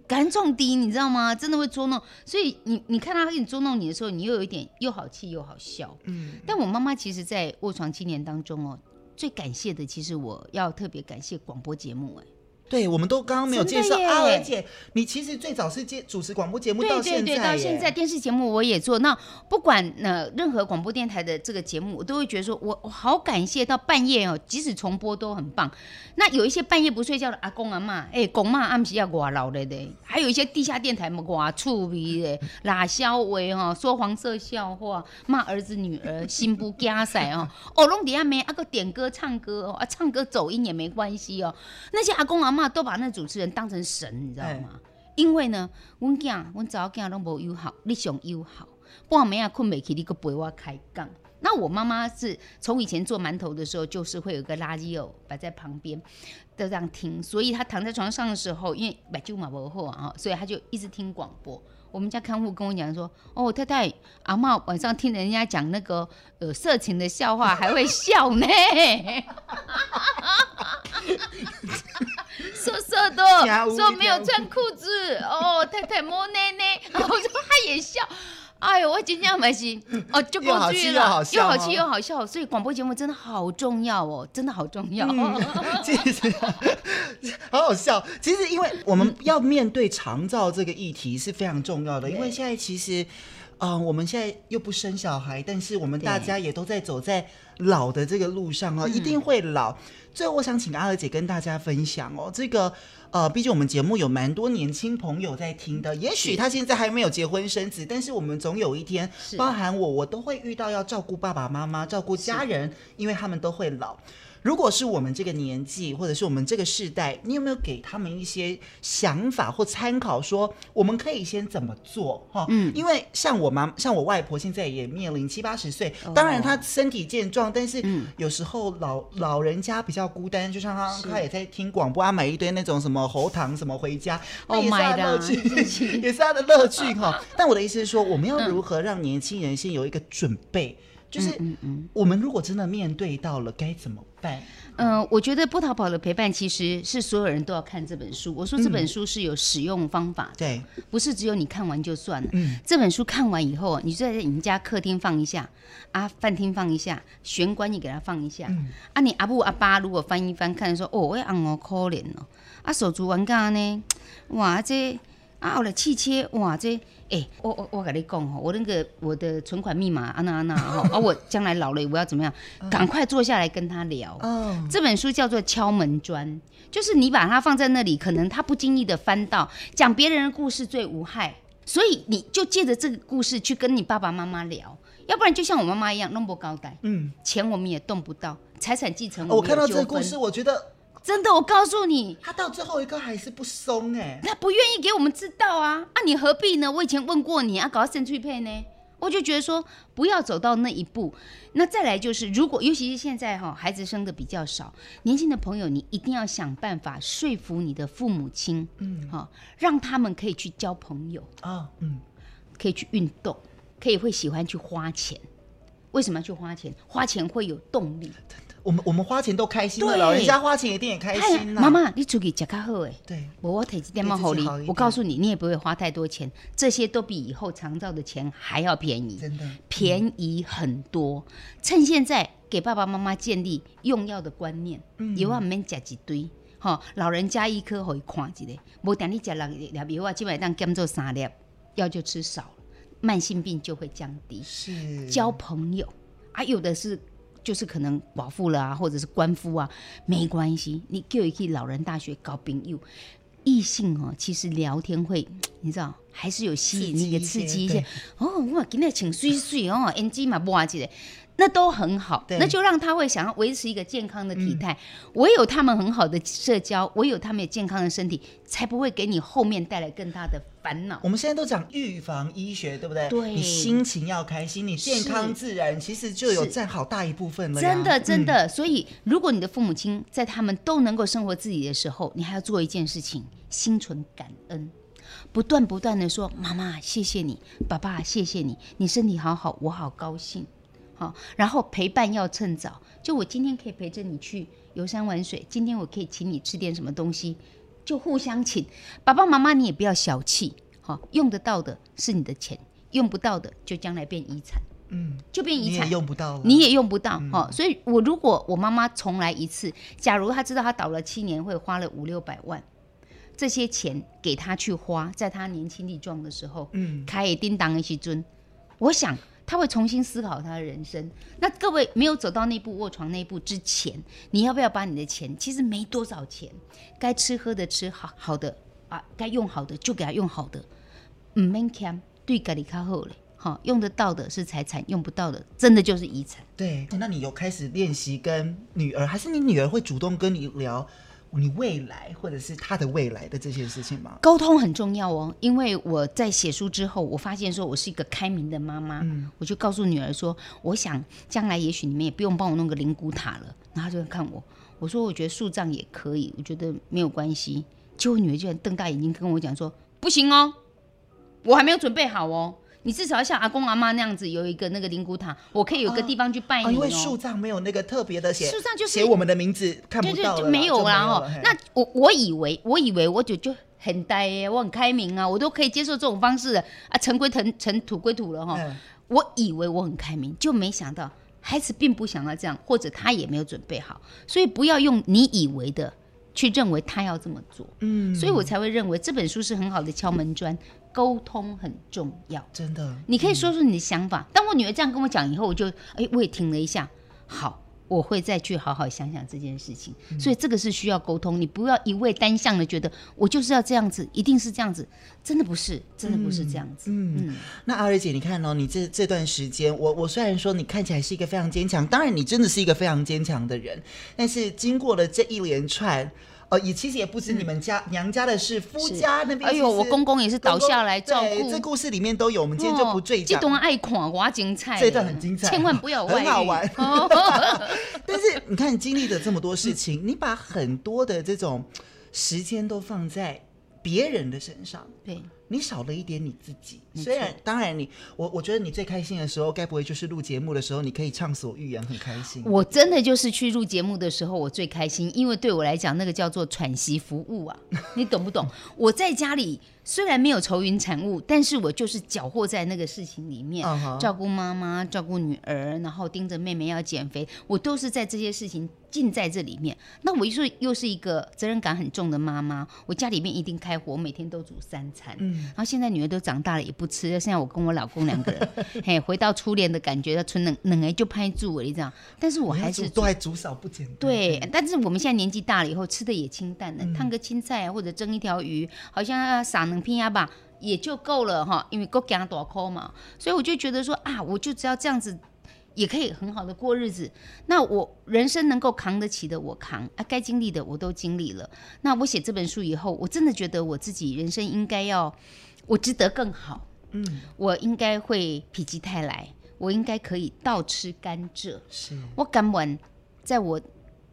肝重低，你知道吗？真的会捉弄。所以你你看他给你捉弄你的时候，你又有一点又好气又好笑。嗯。但我妈妈其实，在卧床七年当中哦，最感谢的，其实我要特别感谢广播节目哎。对，我们都刚刚没有介绍啊，而且你其实最早是接主持广播节目，到现在，对对对，到现在电视节目我也做。那不管呃任何广播电台的这个节目，我都会觉得说我我好感谢到半夜哦，即使重播都很棒。那有一些半夜不睡觉的阿公阿妈，哎，公妈暗时要挂老的的，还有一些地下电台嘛挂醋鼻的，拉小维哈，说黄色笑话，骂儿子女儿，心不加塞哦，哦，弄底下没阿个点歌唱歌哦，啊唱歌走音也没关系哦，那些阿公阿妈。都把那主持人当成神，你知道吗？因为呢，阮囝、阮查某囝拢无友好，你上友好，半暝啊困袂起，你搁陪我开讲。那我妈妈是从以前做馒头的时候，就是会有个垃圾哦摆在旁边，都这样听。所以她躺在床上的时候，因为白酒嘛不厚啊，所以她就一直听广播。我们家看护跟我讲说：“哦，太太，阿妈晚上听人家讲那个呃色情的笑话，还会笑呢。”色色的，说没有穿裤子哦，太太摸内内，我说他也笑。哎呦，我今天没事哦，就过去了，又好气又好气又好笑，所以广播节目真的好重要哦，真的好重要。嗯、其实 好好笑，其实因为我们要面对长照这个议题是非常重要的，因为现在其实，呃，我们现在又不生小孩，但是我们大家也都在走在老的这个路上哦，一定会老。最后，我想请阿娥姐跟大家分享哦，这个。呃，毕竟我们节目有蛮多年轻朋友在听的，也许他现在还没有结婚生子，但是我们总有一天，包含我，我都会遇到要照顾爸爸妈妈、照顾家人，因为他们都会老。如果是我们这个年纪，或者是我们这个世代，你有没有给他们一些想法或参考，说我们可以先怎么做？哈，嗯，因为像我妈，像我外婆，现在也面临七八十岁，当然她身体健壮，但是有时候老老人家比较孤单，就像她，她也在听广播啊，买一堆那种什么喉糖什么回家，哦 也是她的乐趣，也是她的乐趣哈。但我的意思是说，我们要如何让年轻人先有一个准备？就是，我们如果真的面对到了，该怎么办？嗯、呃，我觉得不逃跑的陪伴其实是所有人都要看这本书。我说这本书是有使用方法，对，不是只有你看完就算了。嗯，这本书看完以后，你就在你们家客厅放一下，啊，饭厅放一下，玄关你给它放一下。嗯、啊，你阿布阿巴如果翻一翻，看说哦，我昂哦可怜哦，啊，手足玩家呢，哇这。啊，后来汽车，哇，这，哎、欸，我我我跟你讲哈，我那个我的存款密码，安娜安娜哈，啊我将来老了我要怎么样？赶快坐下来跟他聊。哦，这本书叫做《敲门砖》，就是你把它放在那里，可能他不经意的翻到，讲别人的故事最无害，所以你就借着这个故事去跟你爸爸妈妈聊，要不然就像我妈妈一样，弄不高带，嗯，钱我们也动不到，财产继承我，我看到这个故事，我觉得。真的，我告诉你，他到最后一个还是不松哎，他不愿意给我们知道啊，啊，你何必呢？我以前问过你啊，搞到生脆配呢，我就觉得说不要走到那一步。那再来就是，如果尤其是现在哈，孩子生的比较少，年轻的朋友，你一定要想办法说服你的父母亲，嗯，哈，让他们可以去交朋友啊，嗯，可以去运动，可以会喜欢去花钱。为什么要去花钱？花钱会有动力。我们我们花钱都开心的，老人家花钱一定也开心。妈妈，你出去吃较好哎。对，我我提起电话好你，我告诉你，你也不会花太多钱，这些都比以后长照的钱还要便宜，真的便宜很多。趁现在给爸爸妈妈建立用药的观念，药啊免吃一堆，哈，老人家一颗可以看一个，无等你吃两粒药啊，基本上减做三粒，药就吃少了，慢性病就会降低。是，交朋友啊，有的是。就是可能寡妇了啊，或者是官夫啊，没关系，你可以去老人大学搞朋友，异性哦，其实聊天会，你知道，还是有吸引力的刺激一些。哦，我今天请水水哦，NG 嘛，不忘记那都很好，那就让他会想要维持一个健康的体态。嗯、唯有他们很好的社交，唯有他们有健康的身体，才不会给你后面带来更大的烦恼。我们现在都讲预防医学，对不对？对，你心情要开心，你健康自然，其实就有占好大一部分了。真的，真的。嗯、所以，如果你的父母亲在他们都能够生活自己的时候，你还要做一件事情，心存感恩，不断不断的说：“妈妈，谢谢你；爸爸，谢谢你。你身体好好，我好高兴。”好，然后陪伴要趁早。就我今天可以陪着你去游山玩水，今天我可以请你吃点什么东西，就互相请。爸爸妈妈，你也不要小气。好，用得到的是你的钱，用不到的就将来变遗产。嗯，就变遗产，你也用不到，你也用不到。好，所以我如果我妈妈重来一次，假如她知道她倒了七年会花了五六百万，这些钱给他去花，在他年轻力壮的时候，嗯，开一叮当一起尊，我想。他会重新思考他的人生。那各位没有走到那步卧床那步之前，你要不要把你的钱？其实没多少钱，该吃喝的吃好好的啊，该用好的就给他用好的。唔免俭，对家里较好嘞。好，用得到的是财产，用不到的真的就是遗产。对，那你有开始练习跟女儿，还是你女儿会主动跟你聊？你未来或者是他的未来的这些事情吗？沟通很重要哦，因为我在写书之后，我发现说我是一个开明的妈妈，嗯，我就告诉女儿说，我想将来也许你们也不用帮我弄个灵骨塔了，然后她就看我，我说我觉得树葬也可以，我觉得没有关系。结果女儿居然瞪大眼睛跟我讲说，不行哦，我还没有准备好哦。你至少要像阿公阿妈那样子有一个那个灵骨塔，我可以有个地方去拜你哦。因为树葬没有那个特别的写，树葬就是写我们的名字看不到了，就没有啦哦。那我我以为我以为我就就很呆耶，我很开明啊，我都可以接受这种方式的啊，尘归尘，尘土归土了哈。我以为我很开明，就没想到孩子并不想要这样，或者他也没有准备好，所以不要用你以为的去认为他要这么做。嗯，所以我才会认为这本书是很好的敲门砖。沟通很重要，真的。你可以说说你的想法。嗯、当我女儿这样跟我讲以后，我就哎，我也停了一下。好，我会再去好好想想这件事情。嗯、所以这个是需要沟通，你不要一味单向的觉得我就是要这样子，一定是这样子，真的不是，真的不是这样子。嗯，那阿瑞姐，你看哦，你这这段时间，我我虽然说你看起来是一个非常坚强，当然你真的是一个非常坚强的人，但是经过了这一连串。哦，也其实也不止你们家、嗯、娘家的事，夫家那边。哎呦，我公公也是倒下来照顾。这故事里面都有，我们今天就不赘讲。这段爱款，我精彩。这段很精彩，千万不要玩。很好玩。但是你看，你经历了这么多事情，你把很多的这种时间都放在别人的身上。对。你少了一点你自己，虽然当然你我我觉得你最开心的时候，该不会就是录节目的时候，你可以畅所欲言，很开心。我真的就是去录节目的时候，我最开心，因为对我来讲，那个叫做喘息服务啊，你懂不懂？我在家里。虽然没有愁云惨雾，但是我就是搅和在那个事情里面，uh huh. 照顾妈妈，照顾女儿，然后盯着妹妹要减肥，我都是在这些事情尽在这里面。那我又又是一个责任感很重的妈妈，我家里面一定开火，我每天都煮三餐。嗯，然后现在女儿都长大了，也不吃。现在我跟我老公两个人，嘿，回到初恋的感觉，要存冷冷哎就拍住我这样。但是我还是都还煮少不简单。对，但是我们现在年纪大了以后，吃的也清淡了，烫、嗯、个青菜或者蒸一条鱼，好像要撒能。拼呀吧，也就够了哈，因为够讲多抠嘛，所以我就觉得说啊，我就只要这样子，也可以很好的过日子。那我人生能够扛得起的，我扛啊，该经历的我都经历了。那我写这本书以后，我真的觉得我自己人生应该要，我值得更好。嗯，我应该会否极泰来，我应该可以倒吃甘蔗。是我敢玩，在我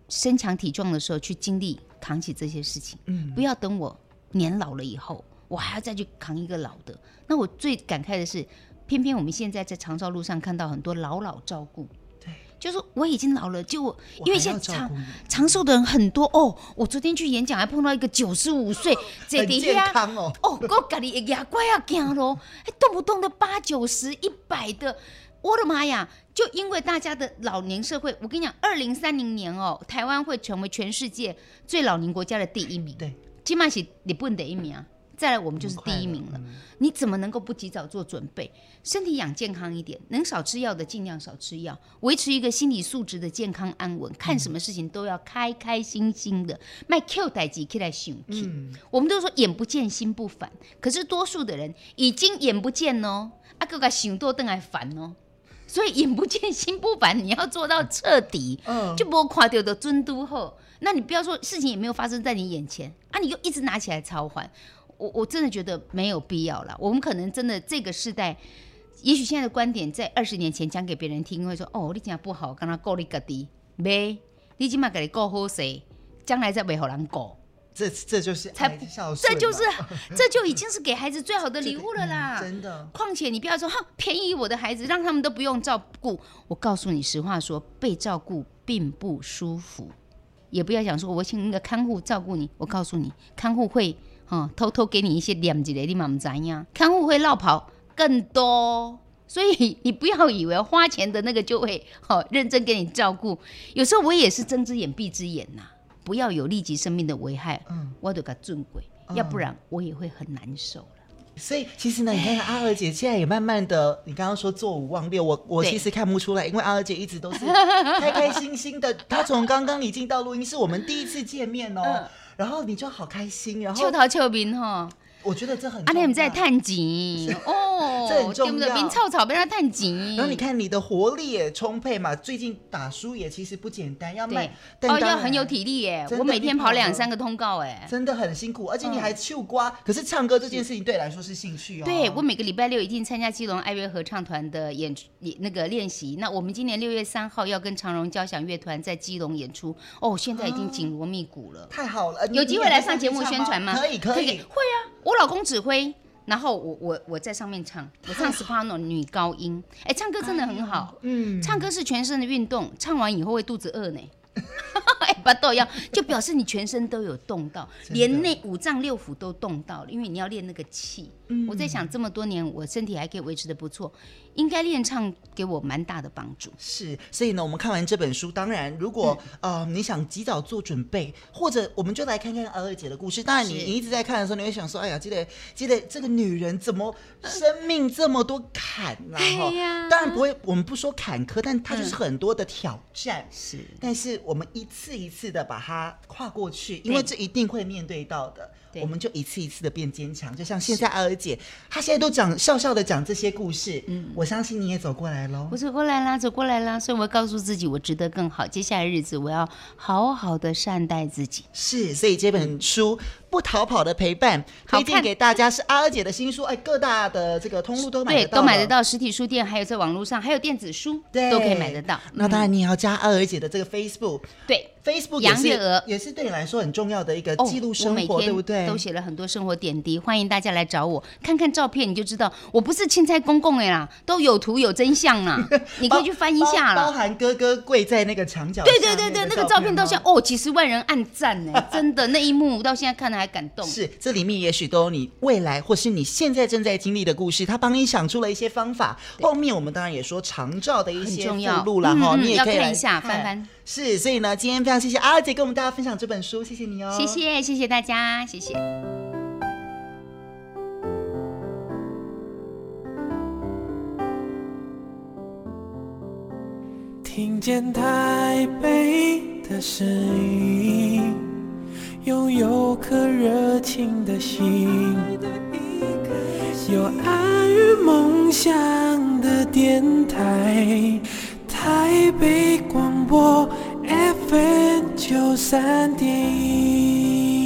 身强体壮的时候去经历扛起这些事情。嗯，不要等我。年老了以后，我还要再去扛一个老的。那我最感慨的是，偏偏我们现在在长照路上看到很多老老照顾。对，就是我已经老了，就我因为现在长长寿的人很多哦。我昨天去演讲还碰到一个九十五岁，很健康哦。哦，我家里牙怪要惊咯，还动不动的八九十、一百的，我的妈呀！就因为大家的老年社会，我跟你讲，二零三零年哦，台湾会成为全世界最老年国家的第一名。对。起码是日本第一名啊，再来我们就是第一名了。嗯、你怎么能够不及早做准备？身体养健康一点，能少吃药的尽量少吃药，维持一个心理素质的健康安稳。看什么事情都要开开心心的，卖 Q 代机起来想起。嗯、我们都说眼不见心不烦，可是多数的人已经眼不见哦，啊，个个想多等还烦哦。所以眼不见心不烦，你要做到彻底，嗯、就不垮掉的尊都后。那你不要说事情也没有发生在你眼前啊，你又一直拿起来操烦，我我真的觉得没有必要了。我们可能真的这个时代，也许现在的观点在二十年前讲给别人听，会说哦，你讲不好，跟他告你个的，没，你起码给你告好谁，将来再没好人告。这这就是才，这就是这就已经是给孩子最好的礼物了啦，真的。况且你不要说哈，便宜我的孩子，让他们都不用照顾。我告诉你实话说，被照顾并不舒服。也不要想说，我请一个看护照顾你。我告诉你，看护会哈、哦、偷偷给你一些点子的，你嘛唔知呀？看护会落跑更多，所以 你不要以为花钱的那个就会好、哦、认真给你照顾。有时候我也是睁只眼闭只眼呐，不要有立即生命的危害，嗯，我都给尊贵，嗯、要不然我也会很难受。所以其实呢，你看看阿娥姐现在也慢慢的，你刚刚说做五忘六，我我其实看不出来，因为阿娥姐一直都是开开心心的。她从刚刚一进到录音室，我们第一次见面哦，嗯、然后你就好开心，然后。秋头秋面哈。我觉得这很。啊，你们在探景是哦，哦，这很重要。明草草被他探紧。然后你看你的活力也充沛嘛，最近打输也其实不简单，要卖哦，要很有体力耶。我每天跑两三个通告哎，真的很辛苦，而且你还糗瓜。可是唱歌这件事情对来说是兴趣哦。对，我每个礼拜六一定参加基隆爱乐合唱团的演那个练习。那我们今年六月三号要跟长荣交响乐团在基隆演出哦，现在已经紧锣密鼓了。太好了，有机会来上节目宣传吗？可以可以，会啊，我老公指挥。然后我我我在上面唱，我唱 soprano 女高音，哎，唱歌真的很好，嗯，唱歌是全身的运动，唱完以后会肚子饿呢。不都要，就表示你全身都有动到，连那五脏六腑都动到了，因为你要练那个气。嗯、我在想，这么多年我身体还可以维持的不错，应该练唱给我蛮大的帮助。是，所以呢，我们看完这本书，当然，如果、嗯、呃你想及早做准备，或者我们就来看看阿二姐的故事。当然，你你一直在看的时候，你会想说，哎呀，记得记得这个女人怎么生命这么多坎，然后、哎、当然不会，我们不说坎坷，但她就是很多的挑战。是、嗯，但是我们一次一次的把它跨过去，因为这一定会面对到的。对我们就一次一次的变坚强，就像现在阿尔姐，她现在都讲笑笑的讲这些故事，嗯，我相信你也走过来喽。我走过来啦，走过来啦，所以我告诉自己，我值得更好。接下来日子，我要好好的善待自己。是，所以这本书。嗯不逃跑的陪伴，推荐给大家是阿二姐的新书，哎，各大的这个通路都买得到，对，都买得到，实体书店还有在网络上，还有电子书，对，都可以买得到。那当然，你也要加阿二姐的这个 Facebook，对，Facebook 也是也是对你来说很重要的一个记录生活，对不对？都写了很多生活点滴，欢迎大家来找我，看看照片你就知道，我不是青菜公公哎啦，都有图有真相啦，你可以去翻一下了。包含哥哥跪在那个墙角，对对对对，那个照片到现在哦，几十万人按赞呢，真的那一幕到现在看了还感动。是。这里面也许都有你未来或是你现在正在经历的故事，他帮你想出了一些方法。对后面我们当然也说长照的一些附录了哈，你也可以看一下翻翻。是，所以呢，今天非常谢谢阿姐跟我们大家分享这本书，谢谢你哦，谢谢谢谢大家，谢谢。听见台北的声音。拥有颗热情的心，有爱与梦想的电台，台北广播 FM 九三点一。